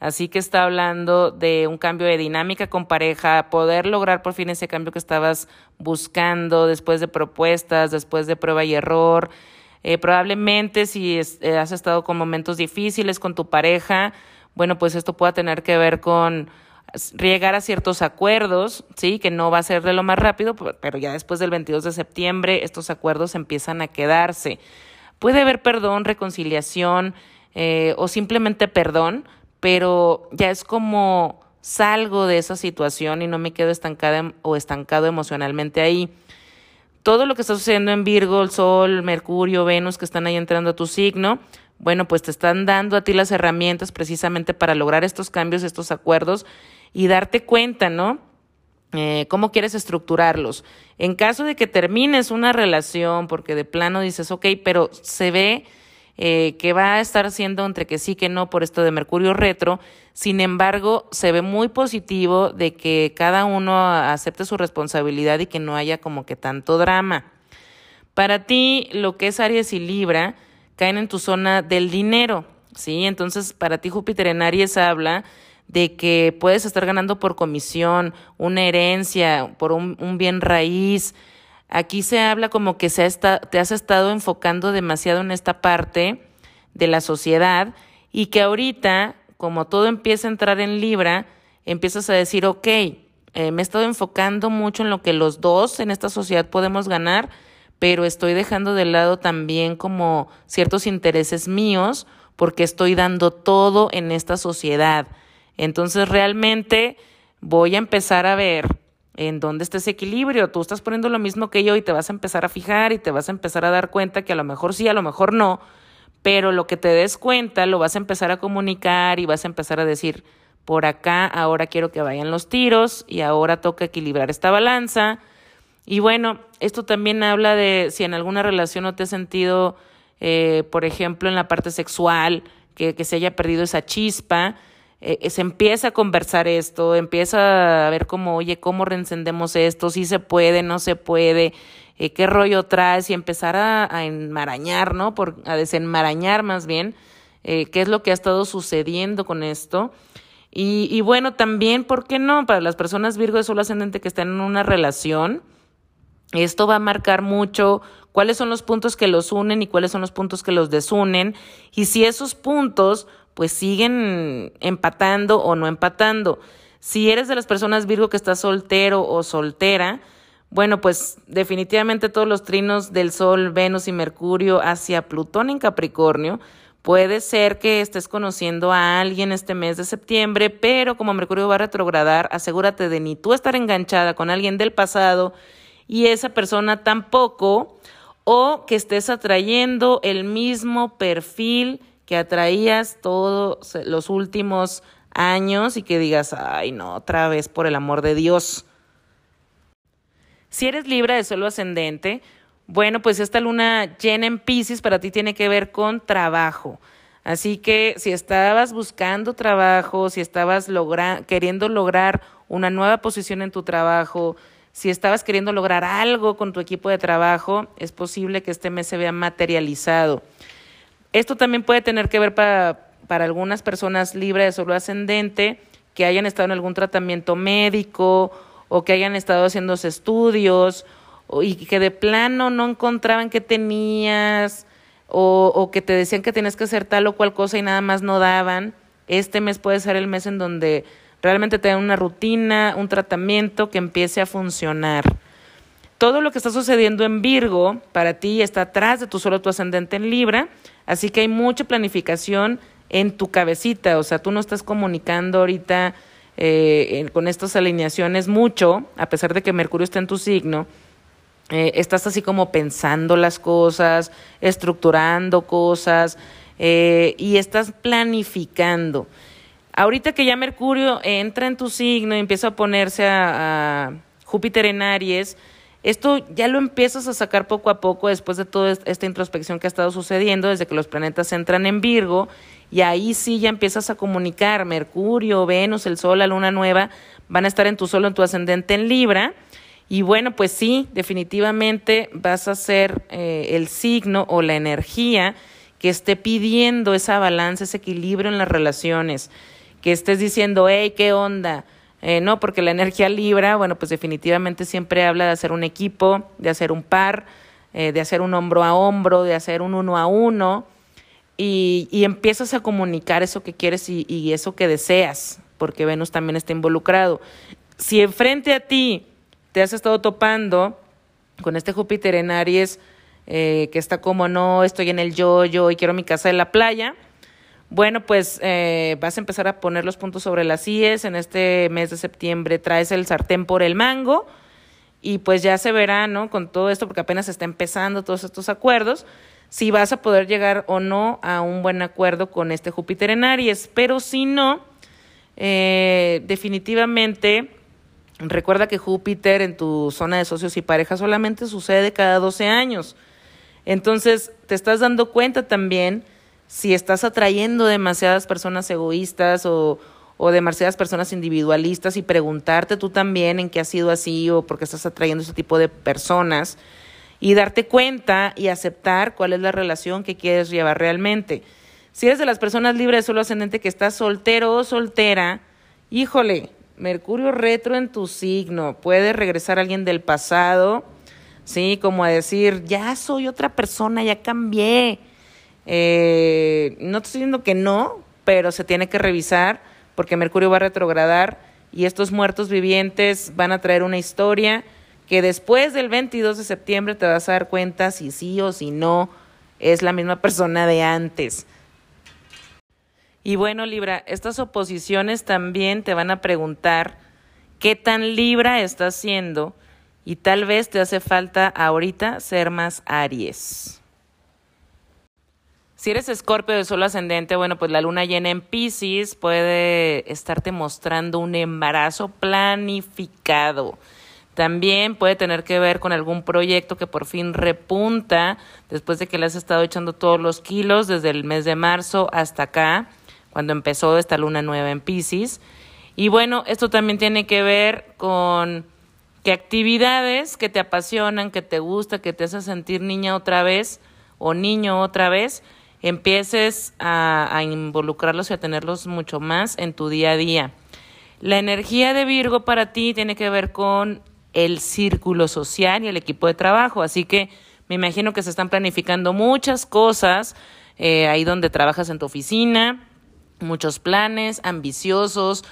Así que está hablando de un cambio de dinámica con pareja, poder lograr por fin ese cambio que estabas buscando después de propuestas, después de prueba y error. Eh, probablemente si eh, has estado con momentos difíciles con tu pareja, bueno, pues esto pueda tener que ver con llegar a ciertos acuerdos, sí, que no va a ser de lo más rápido, pero ya después del 22 de septiembre estos acuerdos empiezan a quedarse. Puede haber perdón, reconciliación eh, o simplemente perdón, pero ya es como salgo de esa situación y no me quedo estancada o estancado emocionalmente ahí. Todo lo que está sucediendo en Virgo, el Sol, Mercurio, Venus, que están ahí entrando a tu signo, bueno, pues te están dando a ti las herramientas precisamente para lograr estos cambios, estos acuerdos y darte cuenta, ¿no? Eh, cómo quieres estructurarlos. En caso de que termines una relación, porque de plano dices, ok, pero se ve eh, que va a estar siendo entre que sí que no por esto de Mercurio retro, sin embargo, se ve muy positivo de que cada uno acepte su responsabilidad y que no haya como que tanto drama. Para ti, lo que es Aries y Libra caen en tu zona del dinero, ¿sí? Entonces, para ti Júpiter en Aries habla de que puedes estar ganando por comisión, una herencia, por un, bien raíz. Aquí se habla como que se te has estado enfocando demasiado en esta parte de la sociedad y que ahorita, como todo empieza a entrar en Libra, empiezas a decir, ok, eh, me he estado enfocando mucho en lo que los dos en esta sociedad podemos ganar, pero estoy dejando de lado también como ciertos intereses míos porque estoy dando todo en esta sociedad. Entonces realmente voy a empezar a ver en dónde está ese equilibrio. Tú estás poniendo lo mismo que yo y te vas a empezar a fijar y te vas a empezar a dar cuenta que a lo mejor sí, a lo mejor no, pero lo que te des cuenta lo vas a empezar a comunicar y vas a empezar a decir, por acá ahora quiero que vayan los tiros y ahora toca equilibrar esta balanza. Y bueno, esto también habla de si en alguna relación no te has sentido, eh, por ejemplo, en la parte sexual, que, que se haya perdido esa chispa, eh, se empieza a conversar esto, empieza a ver cómo, oye, cómo reencendemos esto, si se puede, no se puede, eh, qué rollo traes y empezar a, enmarañar, ¿no? Por, a desenmarañar más bien eh, qué es lo que ha estado sucediendo con esto. Y, y bueno, también, ¿por qué no? Para las personas Virgo de Sol Ascendente que están en una relación, esto va a marcar mucho cuáles son los puntos que los unen y cuáles son los puntos que los desunen. Y si esos puntos pues siguen empatando o no empatando. Si eres de las personas Virgo que está soltero o soltera, bueno, pues definitivamente todos los trinos del Sol, Venus y Mercurio hacia Plutón en Capricornio, puede ser que estés conociendo a alguien este mes de septiembre, pero como Mercurio va a retrogradar, asegúrate de ni tú estar enganchada con alguien del pasado y esa persona tampoco, o que estés atrayendo el mismo perfil que atraías todos los últimos años y que digas, ay no, otra vez por el amor de Dios. Si eres Libra de suelo ascendente, bueno, pues esta luna llena en Pisces para ti tiene que ver con trabajo. Así que si estabas buscando trabajo, si estabas queriendo lograr una nueva posición en tu trabajo, si estabas queriendo lograr algo con tu equipo de trabajo, es posible que este mes se vea materializado. Esto también puede tener que ver para, para algunas personas libres de solo ascendente que hayan estado en algún tratamiento médico o que hayan estado haciendo estudios y que de plano no encontraban qué tenías o, que te decían que tenías que hacer tal o cual cosa y nada más no daban. Este mes puede ser el mes en donde realmente te una rutina, un tratamiento que empiece a funcionar. Todo lo que está sucediendo en Virgo para ti está atrás de tu solo tu ascendente en Libra Así que hay mucha planificación en tu cabecita, o sea, tú no estás comunicando ahorita eh, con estas alineaciones mucho, a pesar de que Mercurio está en tu signo, eh, estás así como pensando las cosas, estructurando cosas eh, y estás planificando. Ahorita que ya Mercurio entra en tu signo y empieza a ponerse a Júpiter en Aries, esto ya lo empiezas a sacar poco a poco después de toda esta introspección que ha estado sucediendo, desde que los planetas entran en Virgo, y ahí sí ya empiezas a comunicar, Mercurio, Venus, el Sol, la Luna Nueva, van a estar en tu Sol, en tu ascendente en Libra, y bueno, pues sí, definitivamente vas a ser eh, el signo o la energía que esté pidiendo esa balanza, ese equilibrio en las relaciones, que estés diciendo, hey, ¿qué onda? Eh, no, porque la energía libra, bueno, pues definitivamente siempre habla de hacer un equipo, de hacer un par, eh, de hacer un hombro a hombro, de hacer un uno a uno, y, y empiezas a comunicar eso que quieres y, y, eso que deseas, porque Venus también está involucrado. Si enfrente a ti te has estado topando con este Júpiter en Aries, eh, que está como no, estoy en el yo-yo y quiero mi casa en la playa, bueno, pues eh, vas a empezar a poner los puntos sobre las IES. En este mes de septiembre traes el sartén por el mango y pues ya se verá, ¿no? Con todo esto, porque apenas está empezando todos estos acuerdos, si vas a poder llegar o no a un buen acuerdo con este Júpiter en Aries. Pero si no, eh, definitivamente recuerda que Júpiter en tu zona de socios y parejas solamente sucede cada 12 años. Entonces, te estás dando cuenta también si estás atrayendo demasiadas personas egoístas o, o demasiadas personas individualistas y preguntarte tú también en qué ha sido así o por qué estás atrayendo ese tipo de personas y darte cuenta y aceptar cuál es la relación que quieres llevar realmente. Si eres de las personas libres de solo ascendente que estás soltero o soltera, híjole, Mercurio retro en tu signo, puede regresar alguien del pasado, ¿sí? Como a decir, ya soy otra persona, ya cambié. Eh, no estoy diciendo que no, pero se tiene que revisar porque Mercurio va a retrogradar y estos muertos vivientes van a traer una historia que después del 22 de septiembre te vas a dar cuenta si sí o si no es la misma persona de antes. Y bueno, Libra, estas oposiciones también te van a preguntar qué tan Libra estás siendo y tal vez te hace falta ahorita ser más Aries. Si eres escorpio de solo ascendente, bueno, pues la luna llena en Pisces puede estarte mostrando un embarazo planificado. También puede tener que ver con algún proyecto que por fin repunta después de que le has estado echando todos los kilos desde el mes de marzo hasta acá, cuando empezó esta luna nueva en Pisces. Y bueno, esto también tiene que ver con que actividades que te apasionan, que te gusta, que te hacen sentir niña otra vez o niño otra vez, empieces a, involucrarlos y a tenerlos mucho más en tu día a día. La energía de Virgo para ti tiene que ver con el círculo social y el equipo de trabajo. Así que me imagino que se están planificando muchas cosas eh, ahí donde trabajas en tu oficina, muchos planes ambiciosos.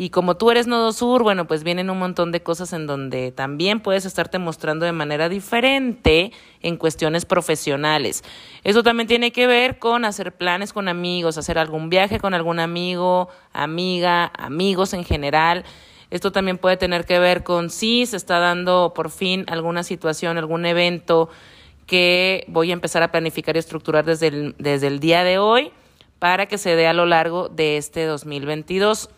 Y como tú eres Nodo Sur, bueno, pues vienen un montón de cosas en donde también puedes estarte mostrando de manera diferente en cuestiones profesionales. Eso también tiene que ver con hacer planes con amigos, hacer algún viaje con algún amigo, amiga, amigos en general. Esto también puede tener que ver con si se está dando por fin alguna situación, algún evento que voy a empezar a planificar y estructurar desde el, desde el día de hoy para que se dé a lo largo de este 2022.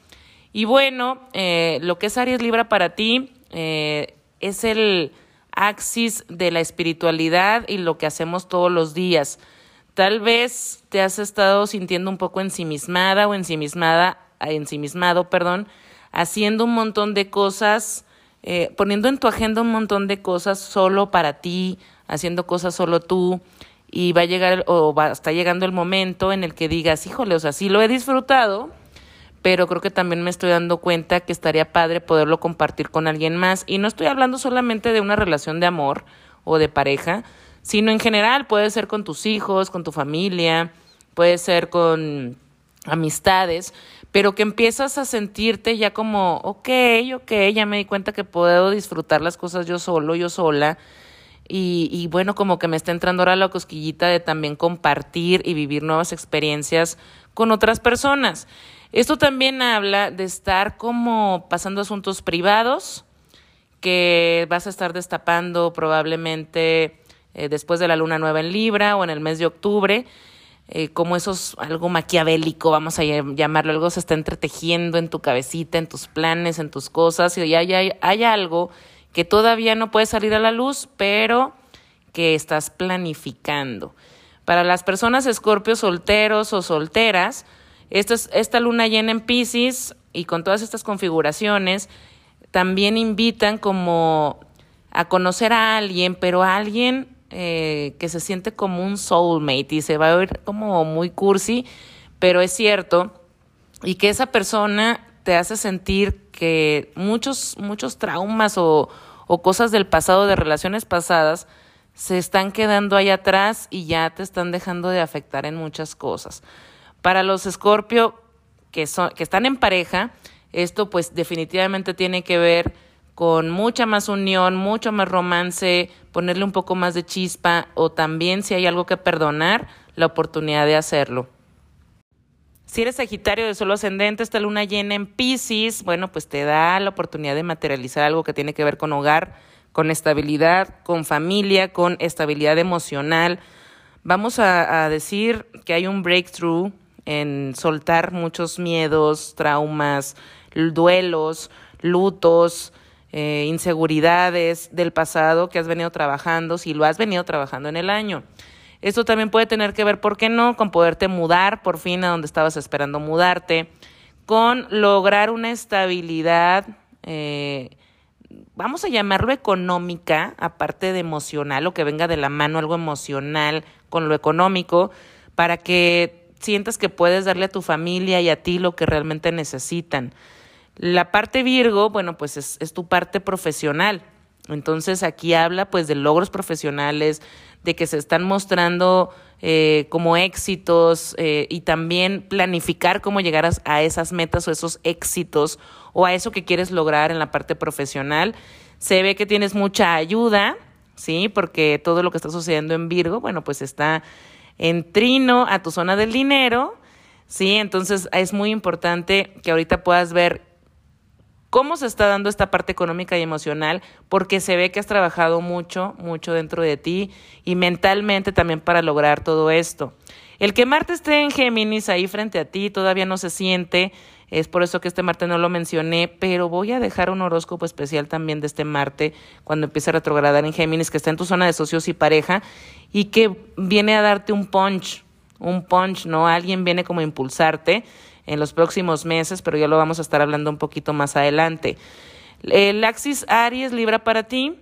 Y bueno, eh, lo que es Aries Libra para ti eh, es el axis de la espiritualidad y lo que hacemos todos los días. Tal vez te has estado sintiendo un poco ensimismada o ensimismada, ensimismado, perdón, haciendo un montón de cosas, eh, poniendo en tu agenda un montón de cosas solo para ti, haciendo cosas solo tú, y va a llegar o va, está llegando el momento en el que digas, híjole, o sea, sí lo he disfrutado, pero creo que también me estoy dando cuenta que estaría padre poderlo compartir con alguien más. Y no estoy hablando solamente de una relación de amor o de pareja, sino en general, puede ser con tus hijos, con tu familia, puede ser con amistades, pero que empiezas a sentirte ya como, ok, ok, ya me di cuenta que puedo disfrutar las cosas yo solo, yo sola. Y, y bueno, como que me está entrando ahora la cosquillita de también compartir y vivir nuevas experiencias con otras personas. Esto también habla de estar como pasando asuntos privados que vas a estar destapando probablemente eh, después de la luna nueva en Libra o en el mes de octubre eh, como esos, algo maquiavélico, vamos a llamarlo, algo se está entretejiendo en tu cabecita, en tus planes, en tus cosas, y hay, hay, hay algo que todavía no puede salir a la luz, pero que estás planificando. Para las personas escorpios solteros o solteras, esta, esta luna llena en Pisces y con todas estas configuraciones también invitan como a conocer a alguien, pero a alguien eh, que se siente como un soulmate y se va a oír como muy cursi, pero es cierto, y que esa persona te hace sentir que muchos, muchos traumas o, o cosas del pasado, de relaciones pasadas, se están quedando ahí atrás y ya te están dejando de afectar en muchas cosas. Para los Escorpio que, son, que están en pareja, esto pues definitivamente tiene que ver con mucha más unión, mucho más romance, ponerle un poco más de chispa o también si hay algo que perdonar, la oportunidad de hacerlo. Si eres Sagitario de solo ascendente, esta luna llena en Pisces, bueno, pues te da la oportunidad de materializar algo que tiene que ver con hogar, con estabilidad, con familia, con estabilidad emocional. vamos a, decir que hay un breakthrough en soltar muchos miedos, traumas, duelos, lutos, eh, inseguridades del pasado que has venido trabajando, si lo has venido trabajando en el año. Esto también puede tener que ver, ¿por qué no?, con poderte mudar por fin a donde estabas esperando mudarte, con lograr una estabilidad, eh, vamos a llamarlo económica, aparte de emocional, o que venga de la mano algo emocional con lo económico, para que sientas que puedes darle a tu familia y a ti lo que realmente necesitan. La parte Virgo, bueno, pues es, es tu parte profesional. Entonces aquí habla pues de logros profesionales, de que se están mostrando eh, como éxitos eh, y también planificar cómo llegar a, esas metas o esos éxitos o a eso que quieres lograr en la parte profesional. Se ve que tienes mucha ayuda, ¿sí? Porque todo lo que está sucediendo en Virgo, bueno, pues está en trino a tu zona del dinero, ¿sí? Entonces es muy importante que ahorita puedas ver cómo se está dando esta parte económica y emocional, porque se ve que has trabajado mucho, mucho dentro de ti y mentalmente también para lograr todo esto. El que Marte esté en Géminis ahí frente a ti todavía no se siente, es por eso que este Marte no lo mencioné, pero voy a dejar un horóscopo especial también de este Marte cuando empiece a retrogradar en Géminis, que está en tu zona de socios y pareja y que viene a darte un punch, un punch, ¿no? Alguien viene como a impulsarte en los próximos meses, pero ya lo vamos a estar hablando un poquito más adelante. El Axis Aries Libra para ti,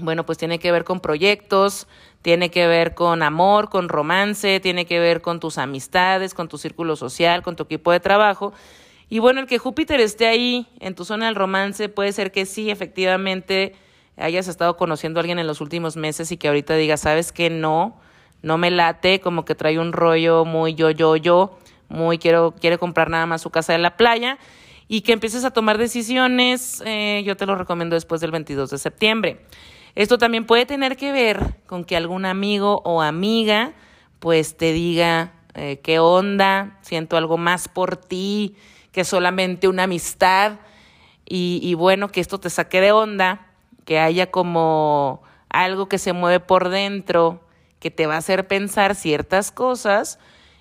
bueno, pues tiene que ver con proyectos, tiene que ver con amor, con romance, tiene que ver con tus amistades, con tu círculo social, con tu equipo de trabajo. Y bueno, el que Júpiter esté ahí en tu zona del romance puede ser que sí, efectivamente, hayas estado conociendo a alguien en los últimos meses y que ahorita digas, sabes que no, no me late, como que trae un rollo muy yo, yo, yo muy quiero, quiere comprar nada más su casa de la playa y que empieces a tomar decisiones, eh, yo te lo recomiendo después del 22 de septiembre. Esto también puede tener que ver con que algún amigo o amiga pues te diga eh, qué onda, siento algo más por ti que solamente una amistad y, y bueno, que esto te saque de onda, que haya como algo que se mueve por dentro, que te va a hacer pensar ciertas cosas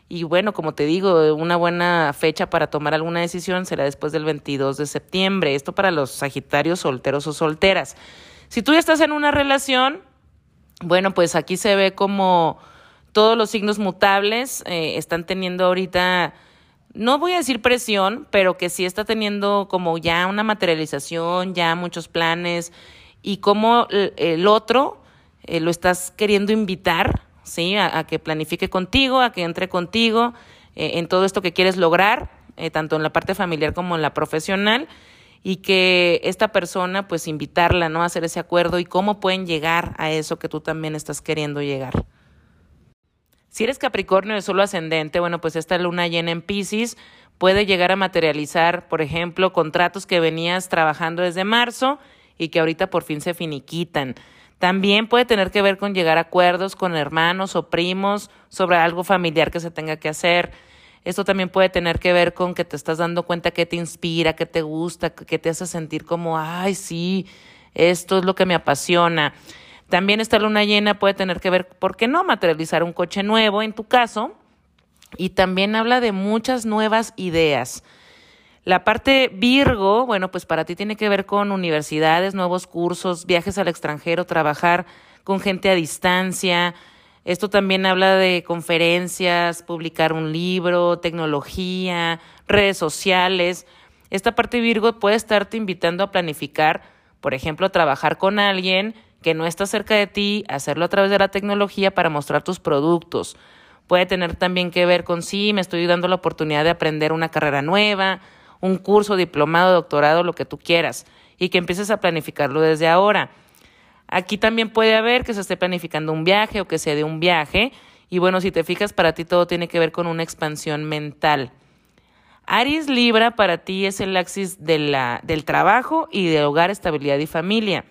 y bueno, como te digo, una buena fecha para tomar alguna decisión será después del 22 de septiembre. Esto para los Sagitarios solteros o solteras. Si tú ya estás en una relación, bueno, pues aquí se ve como todos los signos mutables eh, están teniendo ahorita, no voy a decir presión, pero que sí está teniendo como ya una materialización, ya muchos planes y como el otro eh, lo estás queriendo invitar ¿sí? A, que planifique contigo, a que entre contigo eh, en todo esto que quieres lograr, eh, tanto en la parte familiar como en la profesional, y que esta persona, pues invitarla, ¿no? A hacer ese acuerdo y cómo pueden llegar a eso que tú también estás queriendo llegar. Si eres Capricornio de solo ascendente, bueno, pues esta luna llena en Pisces puede llegar a materializar, por ejemplo, contratos que venías trabajando desde marzo y que ahorita por fin se finiquitan. También puede tener que ver con llegar a acuerdos con hermanos o primos sobre algo familiar que se tenga que hacer. Esto también puede tener que ver con que te estás dando cuenta que te inspira, que te gusta, que te hace sentir como, ay, sí, esto es lo que me apasiona. También esta luna llena puede tener que ver, ¿por qué no? Materializar un coche nuevo en tu caso. Y también habla de muchas nuevas ideas. La parte Virgo, bueno, pues para ti tiene que ver con universidades, nuevos cursos, viajes al extranjero, trabajar con gente a distancia. Esto también habla de conferencias, publicar un libro, tecnología, redes sociales. Esta parte Virgo puede estarte invitando a planificar, por ejemplo, trabajar con alguien que no está cerca de ti, hacerlo a través de la tecnología para mostrar tus productos. Puede tener también que ver con sí, me estoy dando la oportunidad de aprender una carrera nueva, un curso, diplomado, doctorado, lo que tú quieras, y que empieces a planificarlo desde ahora. Aquí también puede haber que se esté planificando un viaje o que sea de un viaje, y bueno, si te fijas, para ti todo tiene que ver con una expansión mental. Aries Libra para ti es el axis de la, del trabajo y de hogar, estabilidad y familia.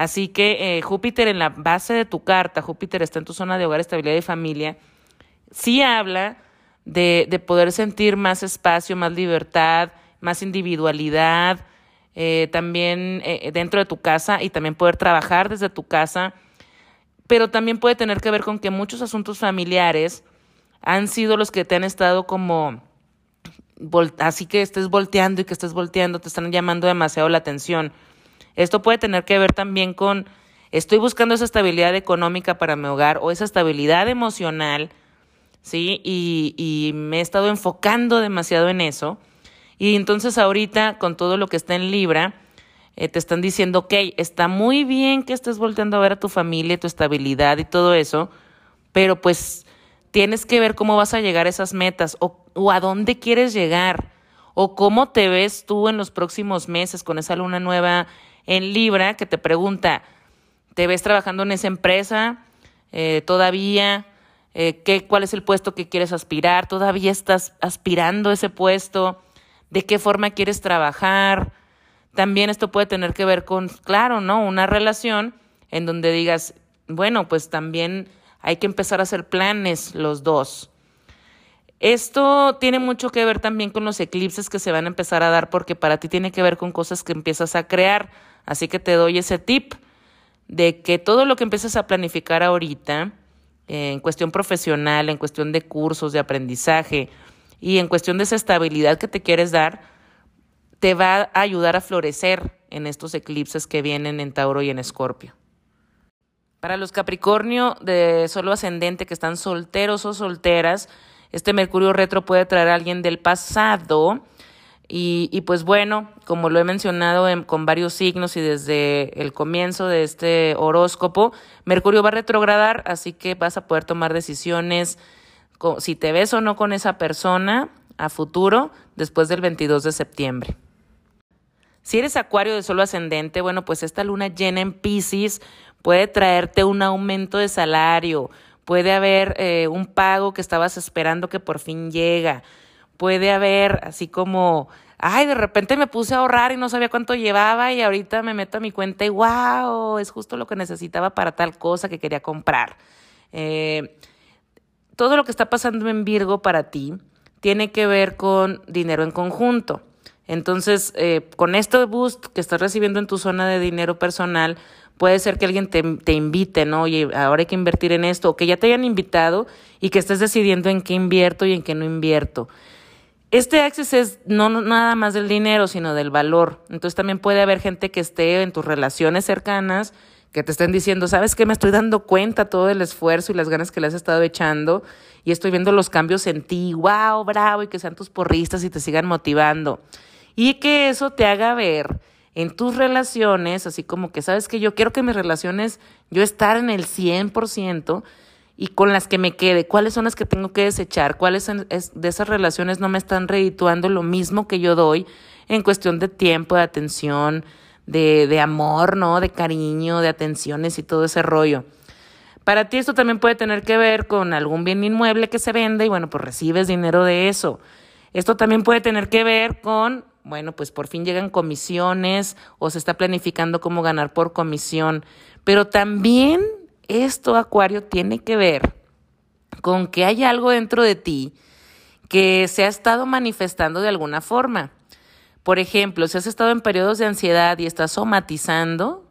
Así que eh, Júpiter en la base de tu carta, Júpiter está en tu zona de hogar, estabilidad y familia, sí habla de, de poder sentir más espacio, más libertad, más individualidad, eh, también eh, dentro de tu casa y también poder trabajar desde tu casa. pero también puede tener que ver con que muchos asuntos familiares han sido los que te han estado como así que estés volteando y que estés volteando, te están llamando demasiado la atención. Esto puede tener que ver también con estoy buscando esa estabilidad económica para mi hogar o esa estabilidad emocional, ¿sí? Y, me he estado enfocando demasiado en eso. Y entonces ahorita, con todo lo que está en Libra, eh, te están diciendo, ok, está muy bien que estés volteando a ver a tu familia, tu estabilidad y todo eso, pero pues tienes que ver cómo vas a llegar a esas metas o, o a dónde quieres llegar o cómo te ves tú en los próximos meses con esa luna nueva en Libra que te pregunta, ¿te ves trabajando en esa empresa eh, todavía? Eh, ¿qué, ¿Cuál es el puesto que quieres aspirar? ¿Todavía estás aspirando ese puesto? ¿De qué forma quieres trabajar? También esto puede tener que ver con, claro, ¿no? Una relación en donde digas, bueno, pues también hay que empezar a hacer planes los dos. Esto tiene mucho que ver también con los eclipses que se van a empezar a dar porque para ti tiene que ver con cosas que empiezas a crear. Así que te doy ese tip de que todo lo que empieces a planificar ahorita, en cuestión profesional, en cuestión de cursos, de aprendizaje y en cuestión de esa estabilidad que te quieres dar, te va a ayudar a florecer en estos eclipses que vienen en Tauro y en Escorpio. Para los Capricornio de solo ascendente que están solteros o solteras, este Mercurio retro puede traer a alguien del pasado. Y, pues bueno, como lo he mencionado con varios signos y desde el comienzo de este horóscopo, Mercurio va a retrogradar, así que vas a poder tomar decisiones si te ves o no con esa persona a futuro después del 22 de septiembre. Si eres acuario de solo ascendente, bueno, pues esta luna llena en Pisces puede traerte un aumento de salario, puede haber eh, un pago que estabas esperando que por fin llega, puede haber así como, ay, de repente me puse a ahorrar y no sabía cuánto llevaba y ahorita me meto a mi cuenta y wow, es justo lo que necesitaba para tal cosa que quería comprar. Eh, todo lo que está pasando en Virgo para ti tiene que ver con dinero en conjunto. Entonces, eh, con este boost que estás recibiendo en tu zona de dinero personal, puede ser que alguien te, te, invite, ¿no? Oye, ahora hay que invertir en esto, o que ya te hayan invitado y que estés decidiendo en qué invierto y en qué no invierto. Este access es no, nada más del dinero, sino del valor. Entonces también puede haber gente que esté en tus relaciones cercanas, que te estén diciendo, ¿sabes qué? Me estoy dando cuenta todo el esfuerzo y las ganas que le has estado echando y estoy viendo los cambios en ti, wow, bravo, y que sean tus porristas y te sigan motivando y que eso te haga ver en tus relaciones, así como que sabes que yo quiero que mis relaciones, yo estar en el 100% y con las que me quede, cuáles son las que tengo que desechar, cuáles de esas relaciones no me están redituando lo mismo que yo doy en cuestión de tiempo, de atención, de, de amor, ¿no? De cariño, de atenciones y todo ese rollo. Para ti esto también puede tener que ver con algún bien inmueble que se vende y bueno, pues recibes dinero de eso. Esto también puede tener que ver con bueno, pues por fin llegan comisiones o se está planificando cómo ganar por comisión. Pero también esto, Acuario, tiene que ver con que hay algo dentro de ti que se ha estado manifestando de alguna forma. Por ejemplo, si has estado en periodos de ansiedad y estás somatizando,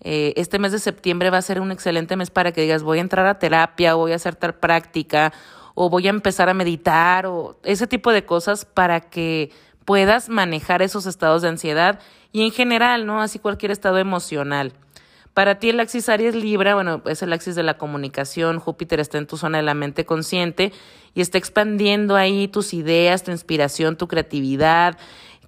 eh, este mes de septiembre va a ser un excelente mes para que digas voy a entrar a terapia, voy a hacer tal práctica, o voy a empezar a meditar, o ese tipo de cosas para que puedas manejar esos estados de ansiedad y en general, ¿no? Así cualquier estado emocional. Para ti el axis Aries Libra, bueno, es el axis de la comunicación, Júpiter está en tu zona de la mente consciente y está expandiendo ahí tus ideas, tu inspiración, tu creatividad,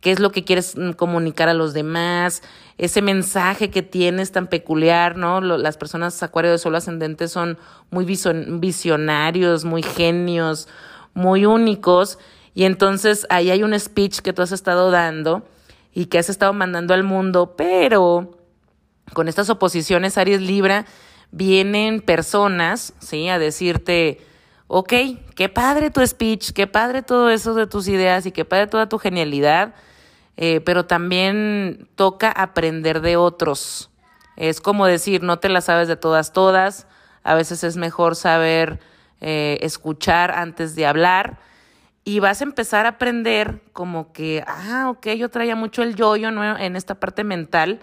qué es lo que quieres mm, comunicar a los demás, ese mensaje que tienes tan peculiar, ¿no? Las personas Acuario de Sol ascendente son muy visionarios, muy genios, muy únicos y entonces ahí hay un speech que tú has estado dando y que has estado mandando al mundo, pero con estas oposiciones Aries Libra vienen personas, ¿sí? A decirte, ok, qué padre tu speech, qué padre todo eso de tus ideas y qué padre toda tu genialidad, eh, pero también toca aprender de otros. Es como decir, no te la sabes de todas, todas. A veces es mejor saber eh, escuchar antes de hablar y vas a empezar a aprender como que, ah, ok, yo traía mucho el yoyo -yo, en esta parte mental,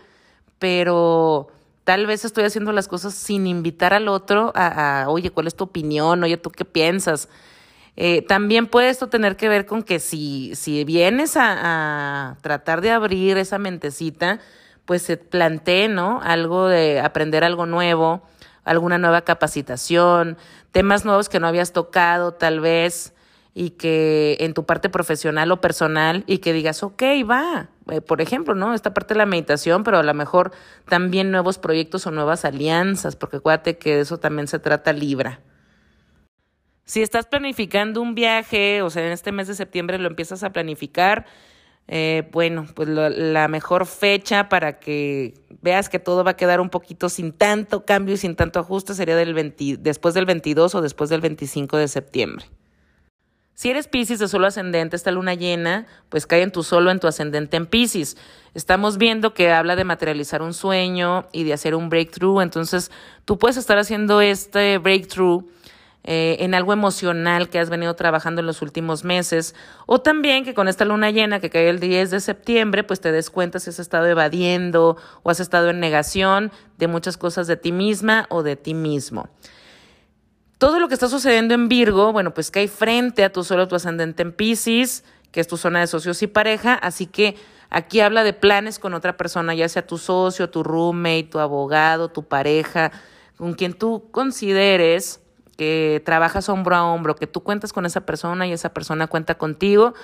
pero tal vez estoy haciendo las cosas sin invitar al otro a, oye, ¿cuál es tu opinión? Oye, ¿tú qué piensas? Eh, también puede esto tener que ver con que si, si vienes a, a tratar de abrir esa mentecita, pues se plantee, ¿no? Algo de aprender algo nuevo, alguna nueva capacitación, temas nuevos que no habías tocado tal vez y que en tu parte profesional o personal y que digas, ok, va, eh, por ejemplo, ¿no? Esta parte de la meditación, pero a lo mejor también nuevos proyectos o nuevas alianzas, porque acuérdate que de eso también se trata Libra. Si estás planificando un viaje, o sea, en este mes de septiembre lo empiezas a planificar, eh, bueno, pues la mejor fecha para que veas que todo va a quedar un poquito sin tanto cambio y sin tanto ajuste sería del después del 22 o después del 25 de septiembre. Si eres Pisces de solo ascendente, esta luna llena, pues cae en tu solo, en tu ascendente en Pisces. Estamos viendo que habla de materializar un sueño y de hacer un breakthrough, entonces tú puedes estar haciendo este breakthrough eh, en algo emocional que has venido trabajando en los últimos meses, o también que con esta luna llena que cae el 10 de septiembre, pues te des cuenta si has estado evadiendo o has estado en negación de muchas cosas de ti misma o de ti mismo. Todo lo que está sucediendo en Virgo, bueno, pues cae frente a tu solo tu ascendente en Pisces, que es tu zona de socios y pareja, así que aquí habla de planes con otra persona, ya sea tu socio, tu roommate, tu abogado, tu pareja, con quien tú consideres que trabajas hombro a hombro, que tú cuentas con esa persona y esa persona cuenta contigo.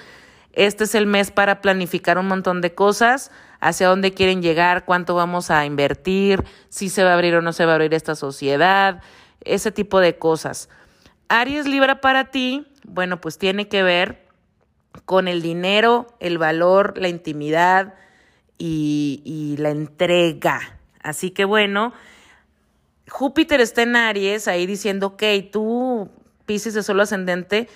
Este es el mes para planificar un montón de cosas, hacia dónde quieren llegar, cuánto vamos a invertir, si se va a abrir o no se va a abrir esta sociedad, ese tipo de cosas. Aries Libra para ti, bueno, pues tiene que ver con el dinero, el valor, la intimidad y, la entrega. Así que bueno, Júpiter está en Aries ahí diciendo, ok, tú, Pisces de solo ascendente,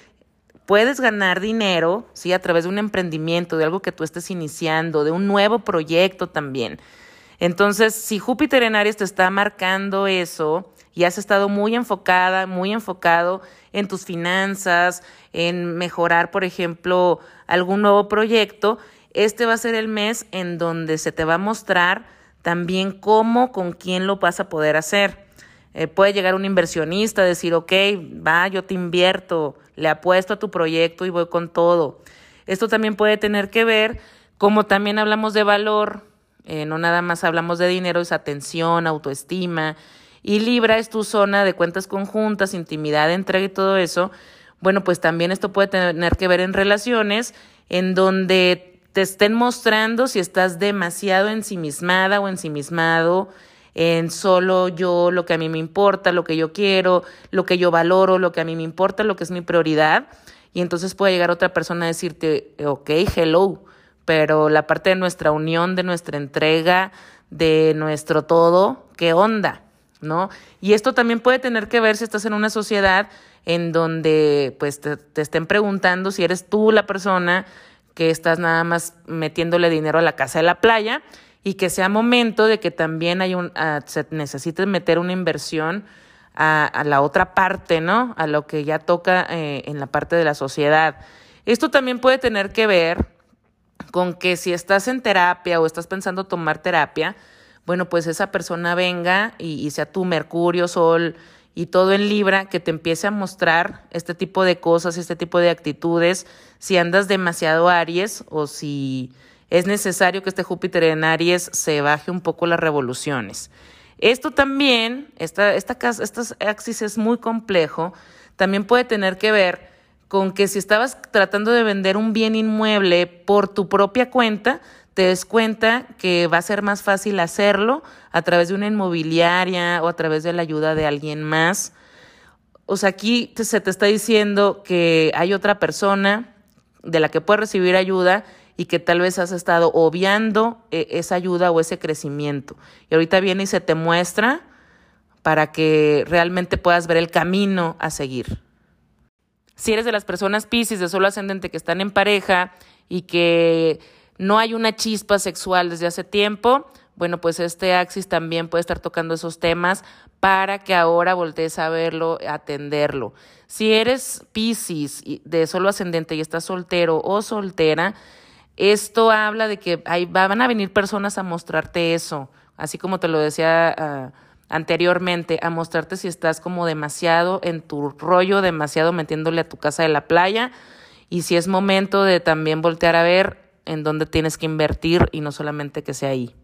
puedes ganar dinero, ¿sí? A través de un emprendimiento, de algo que tú estés iniciando, de un nuevo proyecto también. Entonces, si Júpiter en Aries te está marcando eso, y has estado muy enfocada, muy enfocado en tus finanzas, en mejorar, por ejemplo, algún nuevo proyecto, este va a ser el mes en donde se te va a mostrar también cómo, con quién lo vas a poder hacer. Eh, puede llegar un inversionista, decir, ok, va, yo te invierto, le apuesto a tu proyecto y voy con todo. Esto también puede tener que ver, como también hablamos de valor, eh, no nada más hablamos de dinero, es atención, autoestima, y Libra es tu zona de cuentas conjuntas, intimidad, entrega y todo eso, bueno, pues también esto puede tener que ver en relaciones en donde te estén mostrando si estás demasiado ensimismada o ensimismado en solo yo, lo que a mí me importa, lo que yo quiero, lo que yo valoro, lo que a mí me importa, lo que es mi prioridad. Y entonces puede llegar otra persona a decirte, ok, hello, pero la parte de nuestra unión, de nuestra entrega, de nuestro todo, ¿qué onda? ¿No? Y esto también puede tener que ver si estás en una sociedad en donde pues te, estén preguntando si eres tú la persona que estás nada más metiéndole dinero a la casa de la playa y que sea momento de que también hay un, uh, se necesite meter una inversión a, la otra parte, ¿no? A lo que ya toca eh, en la parte de la sociedad. Esto también puede tener que ver con que si estás en terapia o estás pensando tomar terapia, bueno, pues esa persona venga y, sea tu Mercurio, Sol y todo en Libra, que te empiece a mostrar este tipo de cosas, este tipo de actitudes, si andas demasiado Aries o si es necesario que este Júpiter en Aries se baje un poco las revoluciones. Esto también, esta, esta, axis es muy complejo, también puede tener que ver con que si estabas tratando de vender un bien inmueble por tu propia cuenta, te des cuenta que va a ser más fácil hacerlo a través de una inmobiliaria o a través de la ayuda de alguien más. O sea, aquí se te está diciendo que hay otra persona de la que puedes recibir ayuda y que tal vez has estado obviando eh, esa ayuda o ese crecimiento. Y ahorita viene y se te muestra para que realmente puedas ver el camino a seguir. Si eres de las personas Pisces de solo ascendente que están en pareja y que no hay una chispa sexual desde hace tiempo, bueno, pues este Axis también puede estar tocando esos temas para que ahora voltees a verlo, atenderlo. Si eres Piscis de solo ascendente y estás soltero o soltera, esto habla de que hay, van a venir personas a mostrarte eso, así como te lo decía ah, anteriormente, a mostrarte si estás como demasiado en tu rollo, demasiado metiéndole a tu casa de la playa. Y si es momento de también voltear a ver en dónde tienes que invertir y no solamente que sea ahí.